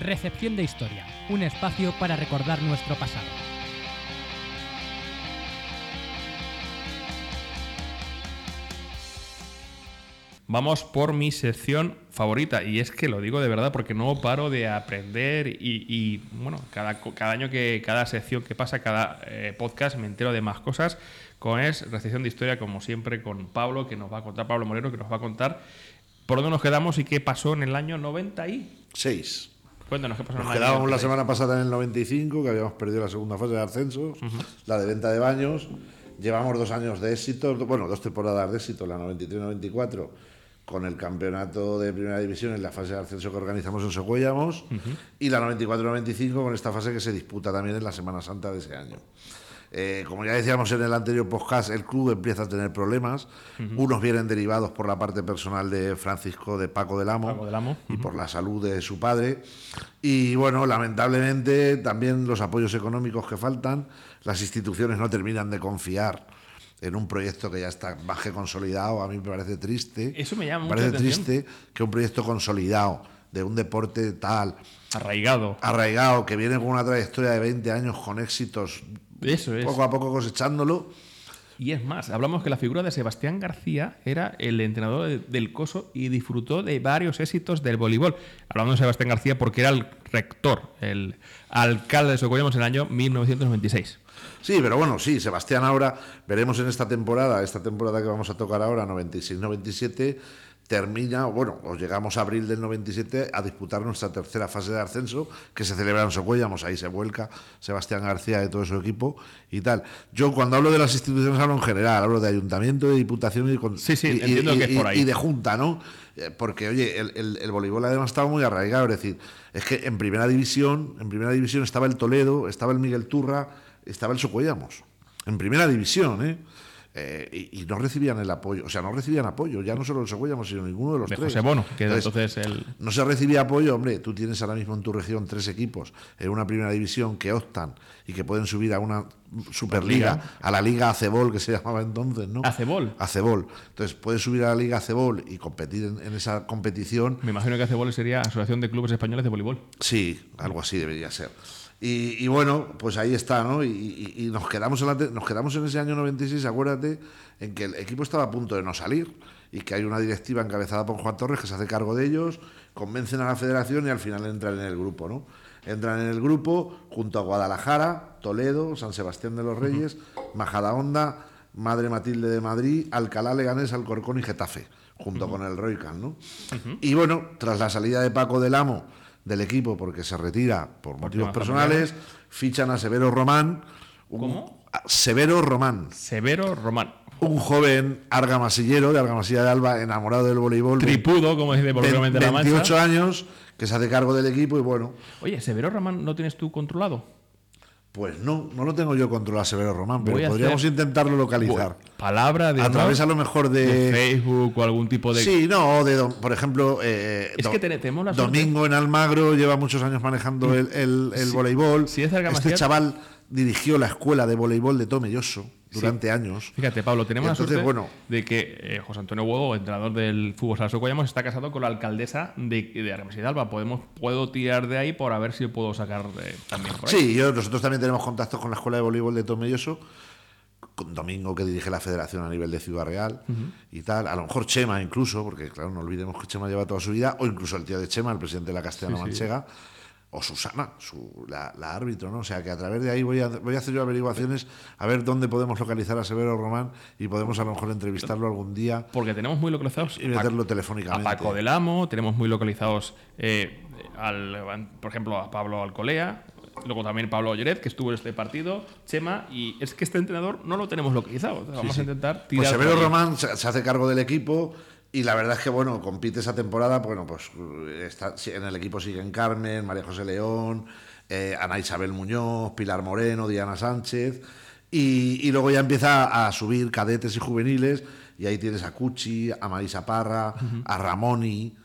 Recepción de historia, un espacio para recordar nuestro pasado. Vamos por mi sección favorita, y es que lo digo de verdad porque no paro de aprender y, bueno, cada, año que, cada sección que pasa, cada eh, podcast me entero de más cosas, con es recepción de historia como siempre con Pablo, que nos va a contar, Pablo Moreno, que nos va a contar por dónde nos quedamos y qué pasó en el año 90 y... Seis. Cuéntanos qué pasó Nos quedábamos la 96. semana pasada en el 95, que habíamos perdido la segunda fase de ascenso, la de venta de baños. Llevamos dos años de éxito, bueno, dos temporadas de éxito, la 93-94, con el campeonato de primera división en la fase de ascenso que organizamos en Socuellamos, y la 94-95 con esta fase que se disputa también en la Semana Santa de ese año. Eh, como ya decíamos en el anterior podcast, el club empieza a tener problemas. Unos vienen derivados por la parte personal de Francisco de Paco del Amo, Paco del Amo, y por la salud de su padre. Y bueno, lamentablemente también los apoyos económicos que faltan, las instituciones no terminan de confiar en un proyecto que ya está más que consolidado. A mí me parece triste. Eso me llama Me parece atención. triste que un proyecto consolidado de un deporte tal, Arraigado. arraigado, que viene con una trayectoria de 20 años con éxitos Eso es. poco a poco cosechándolo, Y es más, hablamos que la figura de Sebastián García era el entrenador de- del Coso y disfrutó de varios éxitos del voleibol. Hablamos de Sebastián García porque era el rector, el alcalde de Socollamos en el año 1996. Sí, pero bueno, sí, Sebastián ahora, veremos en esta temporada, esta temporada que vamos a tocar ahora, 96-97, termina, bueno, o llegamos a abril del 97 a disputar nuestra tercera fase de ascenso, que se celebra en Socuellamos, ahí se vuelca Sebastián García y todo su equipo y tal. Yo cuando hablo de las instituciones hablo en general, hablo de ayuntamiento, de diputación y, con- Sí, sí, y- y- entiendo y- que es por ahí. y de junta, ¿no? Eh, Porque, oye, el, el- el voleibol además estaba muy arraigado, es decir, es que en primera división, en primera división estaba el Toledo, estaba el Miguel Turra, estaba el Socuellamos. En primera división, ¿eh? Eh, y, y no recibían el apoyo, o sea, no recibían apoyo, ya no solo el Socuellamos, sino ninguno de los De tres. José Bono, que entonces el... no se recibía apoyo, hombre, tú tienes ahora mismo en tu región tres equipos en una primera división que optan y que pueden subir a una superliga, a la liga Acebol que se llamaba entonces, ¿no? Acebol. Acebol. Entonces puedes subir a la liga Acebol y competir en, en esa competición. Me imagino que Acebol sería Asociación de Clubes Españoles de Voleibol. Sí, algo así debería ser. Y, y bueno, pues ahí está, ¿no? Y, y- y nos, quedamos en la te- nos quedamos en ese año 96, acuérdate, en que el equipo estaba a punto de no salir y que hay una directiva encabezada por Juan Torres que se hace cargo de ellos, convencen a la federación y al final entran en el grupo, ¿no? Entran en el grupo junto a Guadalajara, Toledo, San Sebastián de los Reyes, Majadahonda, Madre Matilde de Madrid, Alcalá, Leganés, Alcorcón y Getafe, junto con el Roycan, ¿no? Y bueno, tras la salida de Paco del Amo del equipo porque se retira por motivos personales, fichan a Severo Román. un- ¿Cómo? Severo Román, Severo Román. un joven argamasillero de Argamasilla de Alba, enamorado del voleibol. Tripudo, como dice popularmente la 28 Mancha. años, que se hace cargo del equipo y bueno, Oye, ¿Severo Román no tienes tú controlado? Pues no, no lo tengo yo controlado Severo Román, pero Voy podríamos hacer- intentarlo localizar. Palabra de A través a lo mejor de de... Facebook o algún tipo de... Sí, no, de, don- por ejemplo, eh, Es do- que te- tenemos la suerte- Domingo en Almagro lleva muchos años manejando el, el- el voleibol. si es este chaval dirigió la escuela de voleibol de Tomelloso durante años. Fíjate, Pablo, tenemos Entonces, la suerte bueno. de que eh, José Antonio Huevo, entrenador del fútbol sala Socollamos, está casado con la alcaldesa de, de de Alba. Podemos, puedo tirar de ahí por a ver si puedo sacar eh, también por ahí. Sí, yo, nosotros también tenemos contactos con la escuela de voleibol de Tomelloso, con Domingo que dirige la federación a nivel de Ciudad Real y tal. A lo mejor Chema incluso, porque claro, no olvidemos que Chema lleva toda su vida, o incluso el tío de Chema, el presidente de la Castellana Manchega. O Susana, su, la, la árbitro, ¿no? O sea que a través de ahí voy a, voy a hacer yo averiguaciones a ver dónde podemos localizar a Severo Román y podemos a lo mejor entrevistarlo algún día Porque tenemos muy localizados y a- meterlo a telefónicamente. Paco del Amo, tenemos muy localizados, eh, al, por ejemplo, a Pablo Alcolea, luego también Pablo Olleret, que estuvo en este partido, Chema, y es que este entrenador no lo tenemos localizado. Vamos a intentar tirar. Pues Severo. Román se, se hace cargo del equipo y la verdad es que, bueno, compite esa temporada. Bueno, pues está, sí, en el equipo siguen Carmen, María José León, eh, Ana Isabel Muñoz, Pilar Moreno, Diana Sánchez. Y, y luego ya empieza a subir cadetes y juveniles. Y ahí tienes a Cuchi, a Marisa Parra, a Ramoni,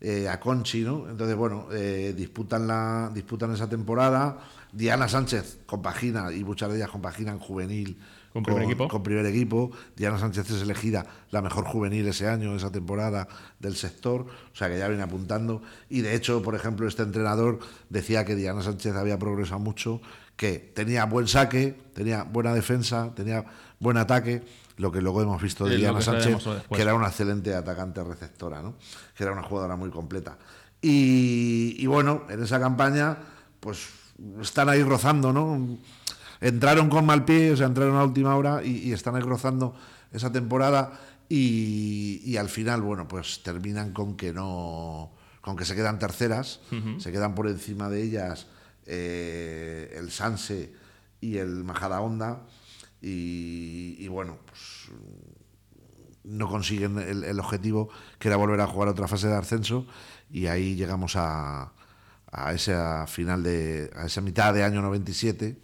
eh, a Conchi, ¿no? Entonces, bueno, eh, disputan, la, disputan esa temporada. Diana Sánchez compagina, y muchas de ellas compaginan juvenil Con primer equipo. con primer equipo. Diana Sánchez es elegida la mejor juvenil ese año, esa temporada del sector, o sea que ya viene apuntando. Y de hecho, por ejemplo, este entrenador decía que Diana Sánchez había progresado mucho, que tenía buen saque, tenía buena defensa, tenía buen ataque, lo que luego hemos visto de Diana Sánchez, que era una excelente atacante receptora, ¿no? que era una jugadora muy completa. Y, y bueno, en esa campaña, pues están ahí rozando, ¿no? Entraron con mal pie, o sea, entraron a última hora y, y están ahí rozando esa temporada y, y al final, bueno, pues terminan con que no, con que se quedan terceras, se quedan por encima de ellas eh, el Sanse y el Majadahonda y, y bueno, pues no consiguen el, el objetivo que era volver a jugar otra fase de ascenso y ahí llegamos a, a esa final de a esa mitad de año 97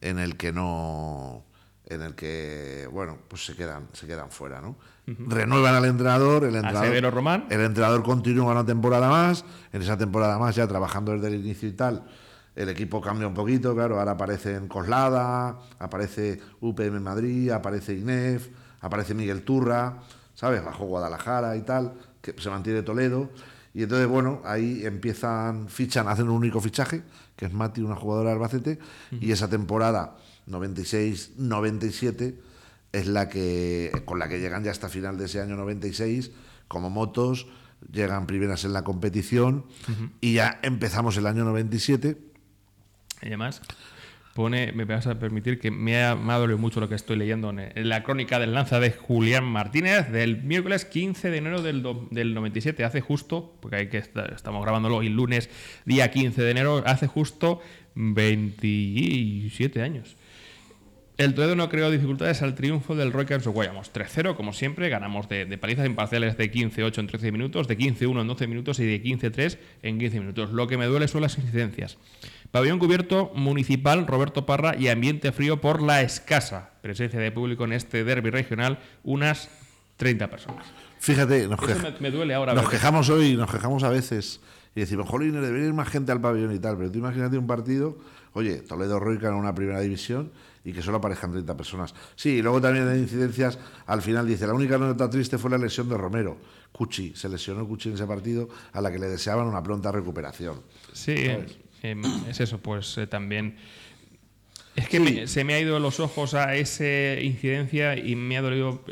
en el que no en el que bueno pues se quedan se quedan fuera no renuevan al entrenador el entrenador Román. el entrenador continúa una temporada más en esa temporada más ya trabajando desde el inicio y tal el equipo cambia un poquito, claro, ahora aparece en Coslada, aparece UPM Madrid, aparece INEF, aparece Miguel Turra, ¿sabes? Bajo Guadalajara y tal, que se mantiene Toledo. Y entonces, bueno, ahí empiezan, fichan, hacen un único fichaje, que es Mati, una jugadora de Albacete, y esa temporada 96-97 es la que con la que llegan ya hasta final de ese año 96 como motos, llegan primeras en la competición y ya empezamos el año 97. Y además, pone, me vas a permitir que me ha, me ha dolido mucho lo que estoy leyendo en, la crónica del lanza de Julián Martínez del miércoles 15 de enero del, do- del 97, hace justo, porque hay que estar- estamos grabándolo el lunes, día 15 de enero, hace justo 27 años. El Toledo no creó dificultades al triunfo del Roy Camps Guayamos. 3-0, como siempre, ganamos de, de palizas imparciales de 15-8 en 13 minutos, de 15-1 en 12 minutos y de 15-3 en 15 minutos. Lo que me duele son las incidencias. Pabellón cubierto municipal Roberto Parra y ambiente frío por la escasa presencia de público en este derby regional, unas 30 personas. Fíjate, nos, Eso quej- me, me duele ahora. nos quejamos hoy, nos quejamos a veces y decimos, jolines, debería ir más gente al pabellón y tal, pero tú imagínate un partido, oye, Toledo Roica en una primera división y que solo aparezcan 30 personas. Sí, y luego también hay incidencias, al final dice, la única nota triste fue la lesión de Romero. Cuchi, se lesionó Cuchi en ese partido a la que le deseaban una pronta recuperación. Sí, em, es eso, pues eh, también. Es que me- se me ha ido los ojos a esa incidencia y me ha dolido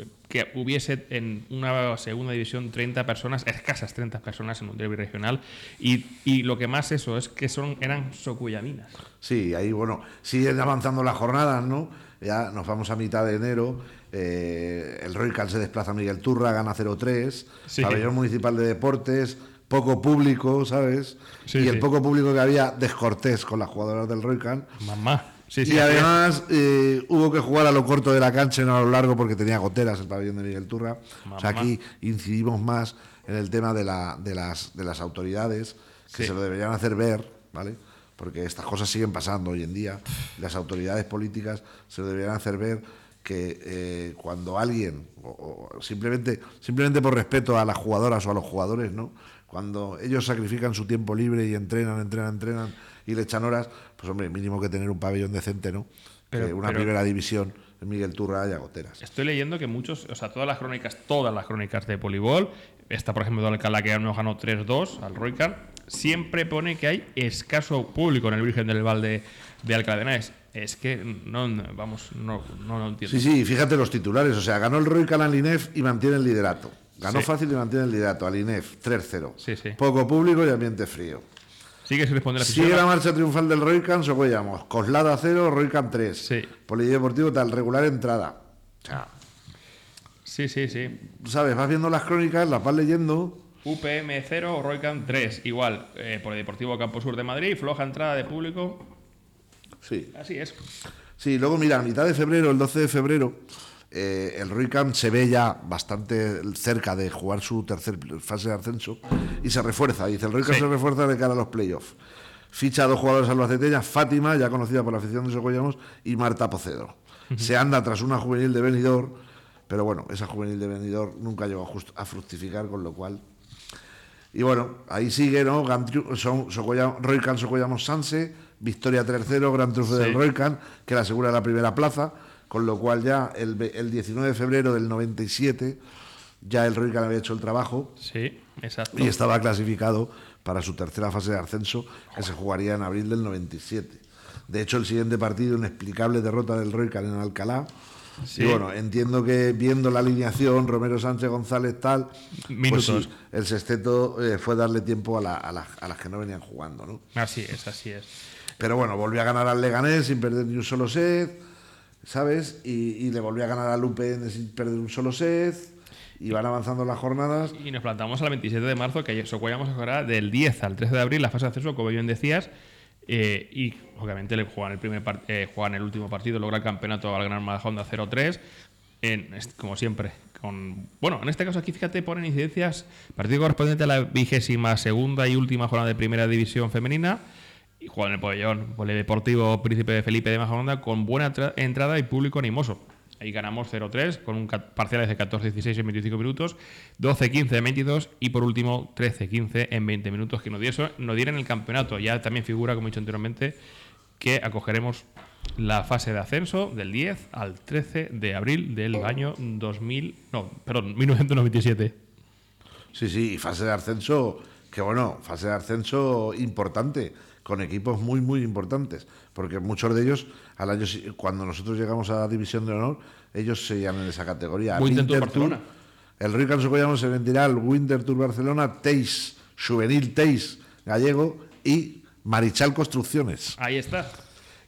que hubiese en una segunda división 30 personas, escasas 30 personas en un derby regional. Y, y lo que más eso es que son eran socuyaminas. Sí, ahí, bueno, siguen avanzando las jornadas, ¿no? Ya nos vamos a mitad de enero. eh, el Roycal se desplaza a Miguel Turra, gana 0-3. Sí. Pabellón Municipal de Deportes, poco público, ¿sabes? Sí, y el sí. poco público que había, descortés con las jugadoras del Roycal. Mamá. Sí, sí, y además eh, hubo que jugar a lo corto de la cancha y no a lo largo porque tenía goteras el pabellón de Miguel Turra. O sea, aquí incidimos más en el tema de, la, de, las, de las autoridades que Sí. se lo deberían hacer ver, ¿vale? Porque estas cosas siguen pasando hoy en día. Las autoridades políticas se lo deberían hacer ver que eh, cuando alguien, o, o simplemente, simplemente por respeto a las jugadoras o a los jugadores, ¿no? Cuando ellos sacrifican su tiempo libre y entrenan, entrenan, entrenan y le echan horas, pues hombre, mínimo que tener un pabellón decente, ¿no? Pero- que una pero- primera división Miguel Turra haya goteras. Estoy leyendo que muchos, o sea, todas las crónicas, todas las crónicas de voleibol, esta por ejemplo de Alcalá que nos ganó 3-2 al Roycar, siempre pone que hay escaso público en el Virgen del Valde de Alcalá de Henares. Es que no, no, vamos, no, no lo entiendo. Sí, sí, fíjate los titulares. O sea, ganó el Roy al INEF y mantiene el liderato. Ganó Sí. fácil y mantiene el liderato. Al INEF 3-0. Sí, sí. Poco público y ambiente frío. Sigue la Sigue afición. la marcha triunfal del Roycan, Socollamos. Coslada 0, Roycan 3. Sí. Polideportivo tal, regular entrada. O sea, Sí, sí, sí. ¿sabes? Vas viendo las crónicas, las vas leyendo. UPM 0, Roycan 3. Igual, eh, por el Deportivo Campo Sur de Madrid, floja entrada de público. Sí. Así es. Sí, luego mira, a mitad de febrero, el 12 de febrero, eh, el Roycan se ve ya bastante cerca de jugar su tercer fase de ascenso y se refuerza. Dice, el Roycan Sí. se refuerza de cara a los playoffs. Ficha a dos jugadores albaceteñas, Fátima, ya conocida por la afición de Socollamos, y Marta Pocedo. Se anda tras una juvenil de Benidorm, pero bueno, esa juvenil de Benidorm nunca llegó a, fructificar, con lo cual... Y bueno, ahí sigue, ¿no? Roycan Socollamos Sanse, victoria 3-0, gran triunfo Sí. del Roycan, que le asegura la primera plaza, con lo cual ya el, ve- el 19 de febrero del 97 ya el Roycan había hecho el trabajo Sí, exacto. y estaba clasificado para su tercera fase de ascenso, que se jugaría en abril del 97. De hecho, el siguiente partido, inexplicable derrota del Roycan en Alcalá. Sí. Y bueno, entiendo que viendo la alineación, Romero Sánchez González tal, Minutos. pues sí, el sexteto eh, fue darle tiempo a, la- a las- a las que no venían jugando, ¿no? Así es, así es. Pero bueno, volvió a ganar al Leganés sin perder ni un solo set, ¿sabes? Y, le volvió a ganar al UPN sin perder un solo set. Y van avanzando las jornadas. Y nos plantamos al 27 de marzo, que Socuellamos jugará del 10 al 13 de abril la fase de acceso, como bien decías. eh, y obviamente juegan el, primer eh, juegan el último partido, logra el campeonato al Gran Majadahonda 0-3. En, est- como siempre. Con, bueno, en este caso aquí, fíjate, ponen incidencias. Partido correspondiente a la vigésima segunda y última jornada de primera división femenina. Y juegan el pabellón Polideportivo Príncipe Felipe de Majadahonda con buena tra- entrada y público animoso. Ahí ganamos 0-3 con un parciales de 14-16 en 25 minutos, 12-15 en 22 y por último 13-15 en 20 minutos que nos, diese- nos dieron el campeonato. Ya también figura, como he dicho anteriormente, que acogeremos la fase de ascenso del 10 al 13 de abril del año 2000, no, perdón, 1997. Sí, sí, fase de ascenso, que bueno, fase de ascenso importante, con equipos muy, muy importantes, porque muchos de ellos, al año cuando nosotros llegamos a la División de Honor, ellos seguían en esa categoría. Winter Tour Barcelona. el Río Cansocollamos se vendirá al Winter Tour Barcelona, Teis, Juvenil Teis gallego y Marichal Construcciones. Ahí está.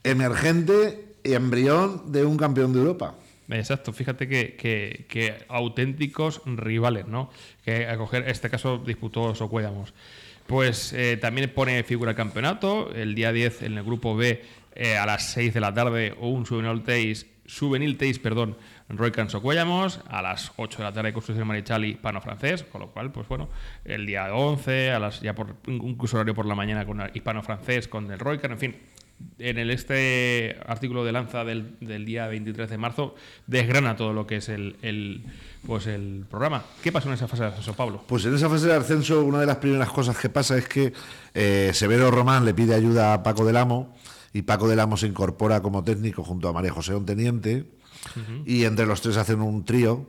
Emergente y embrión de un campeón de Europa. Exacto, fíjate que, que- que auténticos rivales, ¿no? Que a coger, este caso disputó Socuellamos. Pues eh, también pone figura el campeonato, el día 10 en el grupo B eh, a las 6 de la tarde un Juvenil Teis, Juvenil Teis, perdón, Roy Socuellamos, a las 8 de la tarde Construcción Marichal y Hispano Francés, con lo cual, pues bueno, el día 11, a las, ya por incluso horario por la mañana con Hispano Francés, con el Roycan, en fin, en el este artículo de Lanza del, del día 23 de marzo desgrana todo lo que es el, el, pues el programa. ¿Qué pasó en esa fase de ascenso, Pablo? Pues en esa fase de ascenso, una de las primeras cosas que pasa es que eh, Severo Román le pide ayuda a Paco del Amo y Paco del Amo se incorpora como técnico junto a María José, un teniente, y entre los tres hacen un trío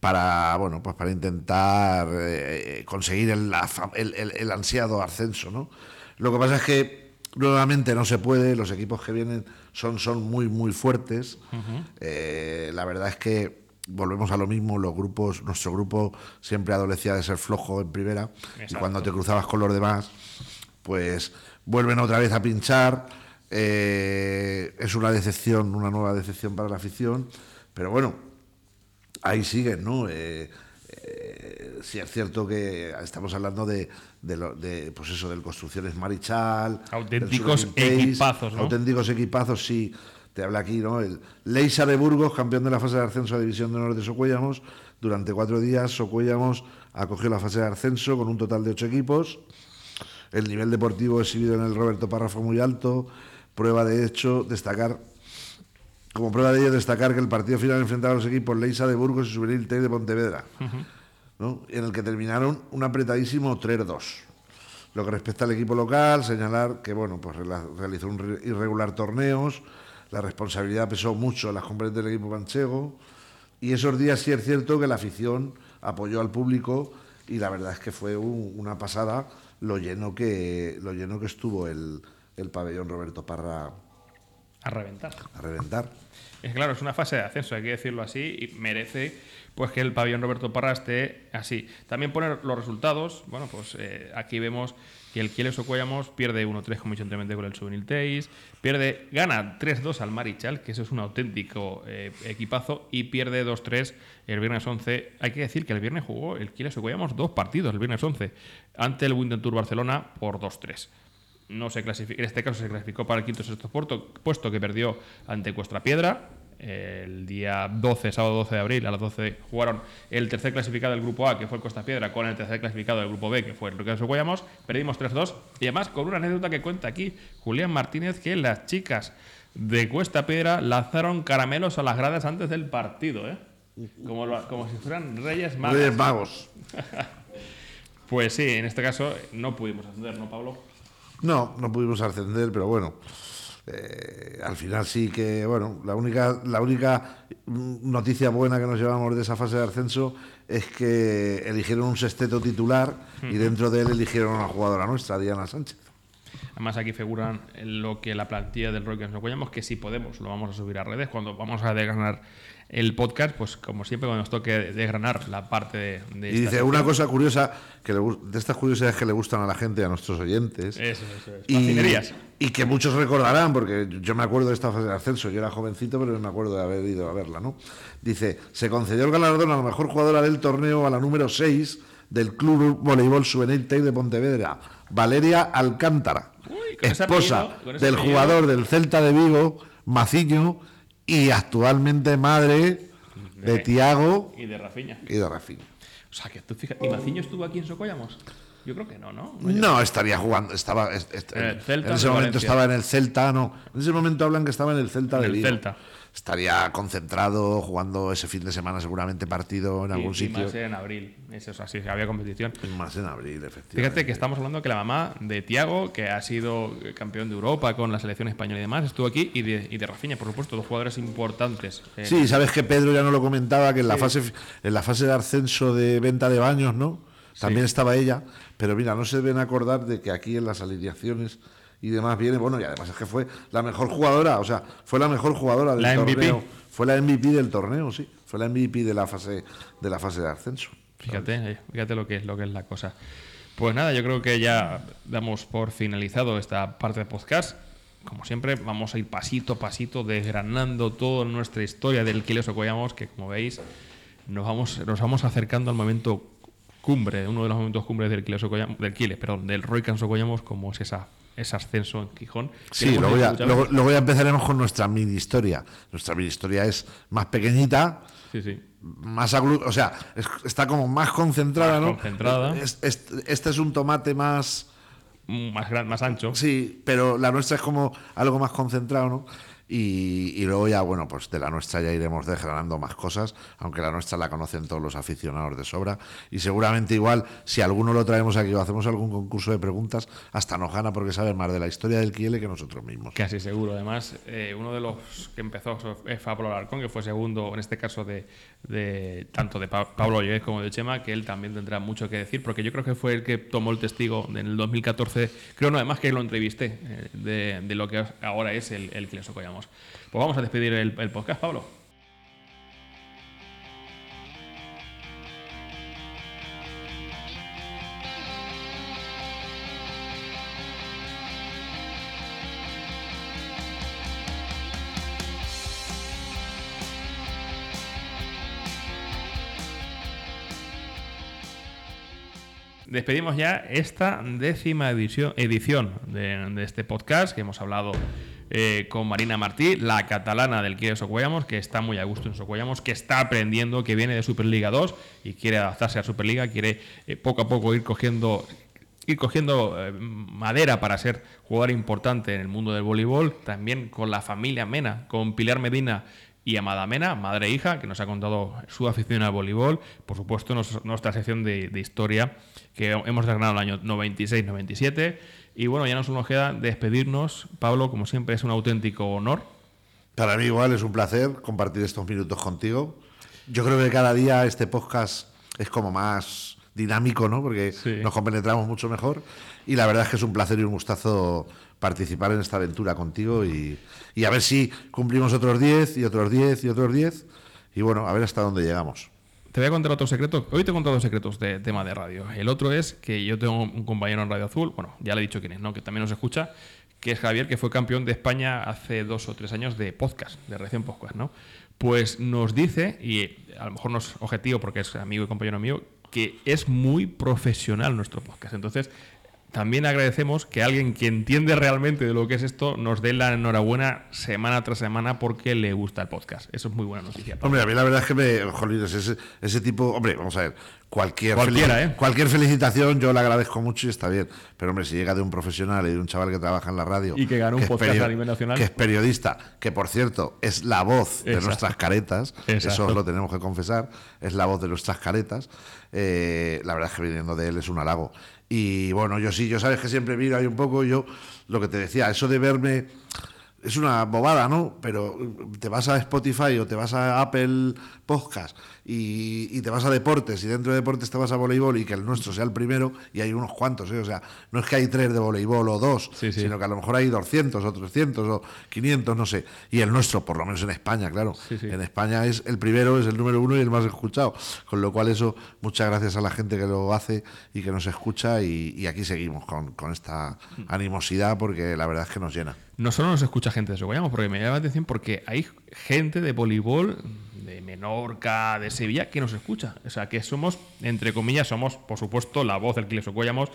para bueno pues para intentar eh, conseguir el, la fa- el- el- el ansiado ascenso ¿no? lo que pasa es que nuevamente no se puede los equipos que vienen son son muy muy fuertes Eh, la verdad es que volvemos a lo mismo los grupos nuestro grupo siempre adolecía de ser flojo en primera y cuando te cruzabas con los demás pues vuelven otra vez a pinchar. eh, es una decepción, una nueva decepción para la afición, pero bueno, ahí siguen, ¿no? Eh, eh, sí es cierto que estamos hablando de, de, lo- de, pues eso, del Construcciones Marichal, Auténticos equipazos, ¿no? Auténticos equipazos, sí. Te habla aquí, ¿no? El Leisa de Burgos, campeón de la fase de ascenso a División de Honor de Socuellamos. Durante cuatro días, Socuellamos acogió la fase de ascenso con un total de ocho equipos. El nivel deportivo exhibido en el Roberto Parra fue muy alto. Prueba de hecho, destacar como prueba de ello, destacar que el partido final enfrentaba a los equipos Leisa de Burgos y Juvenil T de Pontevedra, ¿no? en el que terminaron un apretadísimo 3-2. Lo que respecta al equipo local, señalar que bueno, pues realizó un re- irregular torneos, la responsabilidad pesó mucho en las componentes del equipo manchego, y esos días sí es cierto que la afición apoyó al público y la verdad es que fue un- una pasada lo lleno que, lo lleno que estuvo el, el pabellón Roberto Parra A reventar. a reventar. Es claro, es una fase de ascenso, hay que decirlo así, y merece pues que el pabellón Roberto Parra esté así. También poner los resultados, bueno, pues eh, aquí vemos que el Kieles Ocuellamos pierde 1-3 como con el Juvenil Teis, pierde, gana 3-2 al Marichal, que eso es un auténtico eh, equipazo, y pierde 2-3 el viernes 11. Hay que decir que el viernes jugó el Kieles Ocuellamos dos partidos, el viernes 11, ante el Winter Tour Barcelona por 2-3 no se clasificó, en este caso se clasificó para el quinto sexto puerto- puesto que perdió ante Cuestra Piedra. El día 12, sábado 12 de abril, a las 12 jugaron el tercer clasificado del grupo A, que fue el Costa Piedra, con el tercer clasificado del grupo B, que fue el Ricardo Guayamos. Perdimos 3-2. Y además, con una anécdota que cuenta aquí Julián Martínez, que las chicas de Cuesta Piedra lanzaron caramelos a las gradas antes del partido, ¿eh? Como, lo- como si fueran reyes magos. Reyes Magos. Pues sí, en este caso no pudimos ascender, ¿no, Pablo? No, no pudimos ascender, pero bueno. Eh, al final sí que, bueno, la única, la única noticia buena que nos llevamos de esa fase de ascenso es que eligieron un sexteto titular y dentro de él eligieron a una jugadora nuestra, Diana Sánchez. Además aquí figuran lo que la plantilla del Rock nos apoyamos, que si podemos lo vamos a subir a redes. Cuando vamos a desgranar el podcast, pues como siempre cuando nos toque desgranar la parte de... de Y dice una cosa curiosa, que le de estas curiosidades que le gustan a la gente, a nuestros oyentes. Eso, eso es. y, que muchos recordarán, porque yo me acuerdo de esta fase de ascenso, yo era jovencito, pero me acuerdo de haber ido a verla, ¿no? Dice, se concedió el galardón a la mejor jugadora del torneo, a la número 6 del Club Voleibol Tec de Pontevedra, Valeria Alcántara, Uy, esposa apellido, del apellido. jugador del Celta de Vigo, Maciño, y actualmente madre de De- Tiago Y de Rafiña. y de Rafinha. O sea, que tú fíjate... ¿Y Maciño estuvo aquí en Socollamos? Yo creo que no, ¿no? No, No, estaría jugando, estaba est- est- En el Celta en ese momento Valencia. estaba en el Celta, no, en ese momento hablan que estaba en el Celta de Vigo. Celta. Estaría concentrado jugando ese fin de semana seguramente partido en Y- algún y sitio. más en abril. Eso es así, había competición. Más en abril, efectivamente. Fíjate que estamos hablando que la mamá de Tiago, que ha sido campeón de Europa con la selección española y demás, estuvo aquí, y de, y de Rafinha, por supuesto, dos jugadores importantes. Eh, Sí, sabes que Pedro ya no lo comentaba, que en la fase en la fase de ascenso de venta de baños, ¿no? También estaba ella, pero mira, no se deben acordar de que aquí en las alineaciones y demás viene, bueno, y además es que fue la mejor jugadora, o sea, fue la mejor jugadora del La MVP. torneo. Fue la MVP del torneo, sí. Fue la MVP de la fase de la fase de ascenso. Fíjate, eh, fíjate lo que es lo que es la cosa. Pues nada, yo creo que ya damos por finalizado esta parte de podcast. Como siempre, vamos a ir pasito a pasito desgranando toda nuestra historia del Quiles Ocoyamos, que como veis, nos vamos, nos vamos acercando al momento cumbre, uno de los momentos cumbres del Quiles del Quiles, perdón, del Roy Ocoyamos, como es esa, ese ascenso en Gijón. Sí, luego ya, luego, luego ya empezaremos con nuestra mini historia. Nuestra mini historia es más pequeñita, Sí, sí. más aglu- o sea, es- está como más concentrada, Más ¿no? concentrada. Es- es- este es un tomate más, Mm, Más, gran, más ancho. sí, pero la nuestra es como algo más concentrado, ¿no? Y, luego ya, bueno, pues de la nuestra ya iremos desgranando más cosas, aunque la nuestra la conocen todos los aficionados de sobra. Y seguramente igual, si alguno lo traemos aquí o hacemos algún concurso de preguntas, hasta nos gana porque sabe más de la historia del Kiele que nosotros mismos. Casi seguro. Además, eh, uno de los que empezó fue Pablo Alarcón, que fue segundo, en este caso, de, tanto de Pa- Pablo Lloez como de Chema, que él también tendrá mucho que decir, porque yo creo que fue el que tomó el testigo en el 2014, creo no, además que lo entrevisté, eh, de, lo que ahora es el, el Quiles Pues vamos a despedir el, podcast, Pablo. Despedimos ya esta décima edición, edición de este podcast que hemos hablado eh, con Marina Martí, la catalana del Quiere Socuellamos, que está muy a gusto en Socuellamos, que está aprendiendo, que viene de Superliga 2 y quiere adaptarse a Superliga, quiere eh, poco a poco ir cogiendo ir cogiendo eh, madera para ser jugador importante en el mundo del voleibol, también con la familia Mena, con Pilar Medina y Amada Mena, madre e hija, que nos ha contado su afición al voleibol, por supuesto nuestra sección de, de historia que hemos desgranado en el año 96-97 y bueno, ya nos nos queda despedirnos, Pablo, como siempre es un auténtico honor. Para mí igual es un placer compartir estos minutos contigo. Yo creo que cada día este podcast es como más dinámico, ¿no? Porque Sí. nos compenetramos mucho mejor. Y la verdad es que es un placer y un gustazo participar en esta aventura contigo y, y a ver si cumplimos otros 10 y otros 10 y otros 10. Y bueno, a ver hasta dónde llegamos. Te voy a contar otro secreto. Hoy te he contado dos secretos de tema de radio. El otro es que yo tengo un compañero en Radio Azul, bueno, ya le he dicho quién es, ¿no? Que también nos escucha, que es Javier, que fue campeón de España hace dos o tres años de podcast, de recién podcast, ¿no? Pues nos dice, y a lo mejor no es objetivo porque es amigo y compañero mío, que es muy profesional nuestro podcast. Entonces, también agradecemos que alguien que entiende realmente de lo que es esto nos dé la enhorabuena semana tras semana porque le gusta el podcast. Eso es muy buena noticia. Pablo. Hombre, a mí la verdad es que me. Jolines, ese, ese tipo. Hombre, vamos a ver. Cualquier, Cualquiera, felici- ¿eh? cualquier felicitación yo le agradezco mucho y está bien. Pero, hombre, si llega de un profesional y de un chaval que trabaja en la radio. Y que ganó un podcast a nivel nacional. Que es periodista, que por cierto es la voz de Exacto. nuestras caretas. Exacto. Eso lo tenemos que confesar. Es la voz de nuestras caretas. Eh, la verdad es que viniendo de él es un halago. Y bueno, yo sí, yo sabes que siempre miro ahí un poco. Yo, lo que te decía, eso de verme es una bobada, ¿no? Pero te vas a Spotify o te vas a Apple Podcast y, y te vas a deportes y dentro de deportes te vas a voleibol y que el nuestro sea el primero y hay unos cuantos, ¿eh? O sea, no es que hay tres de voleibol o dos, Sí, sí. sino que a lo mejor hay 200 o 300 o 500, no sé. Y el nuestro, por lo menos en España, claro. Sí. En España es el primero, es el número uno y el más escuchado. Con lo cual eso, muchas gracias a la gente que lo hace y que nos escucha y, y aquí seguimos con, con esta animosidad porque la verdad es que nos llena. no solo nos escucha gente de Socollamos, porque me llama la atención porque hay gente de voleibol de De Sevilla, que nos escucha. O sea, que somos, entre comillas, somos, por supuesto, la voz del Quiles Socollamos,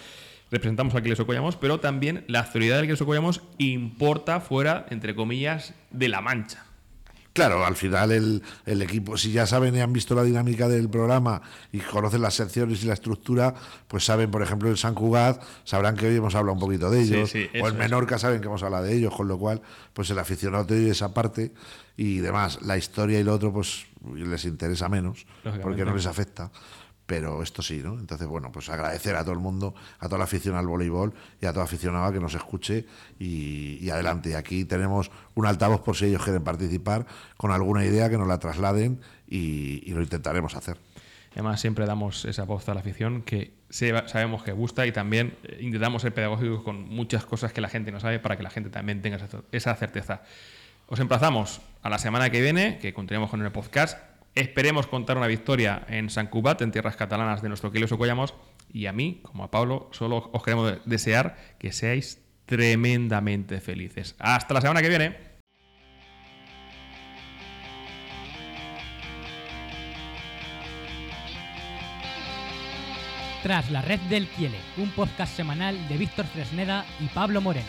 representamos al Quiles Socollamos, pero también la autoridad del Quiles Socollamos importa fuera, entre comillas, de la mancha. Claro, al final el, el equipo, si ya saben y han visto la dinámica del programa y conocen las secciones y la estructura, pues saben, por ejemplo, el San Cugat, sabrán que hoy hemos hablado un poquito de ellos, sí, o es. Menorca saben que hemos hablado de ellos, con lo cual, pues el aficionado te oye esa parte y demás. La historia y lo otro, pues les interesa menos, porque no les afecta. Pero esto sí, ¿no? Entonces, bueno, pues agradecer a todo el mundo, a toda la afición al voleibol y a toda aficionada que nos escuche y, y adelante. Y aquí tenemos un altavoz por si ellos quieren participar con alguna idea que nos la trasladen y, y lo intentaremos hacer. Además, siempre damos esa voz a la afición que sabemos que gusta y también eh, intentamos ser pedagógicos con muchas cosas que la gente no sabe para que la gente también tenga esa certeza. Os emplazamos a la semana que viene, que continuemos con el podcast. Esperemos contar una victoria en San Cubat, en tierras catalanas de nuestro Quilos Ocollamos. Y a mí, como a Pablo, solo os queremos de- desear que seáis tremendamente felices. Hasta la semana que viene. Tras la red del Kiele, un podcast semanal de Víctor Fresneda y Pablo Moreno.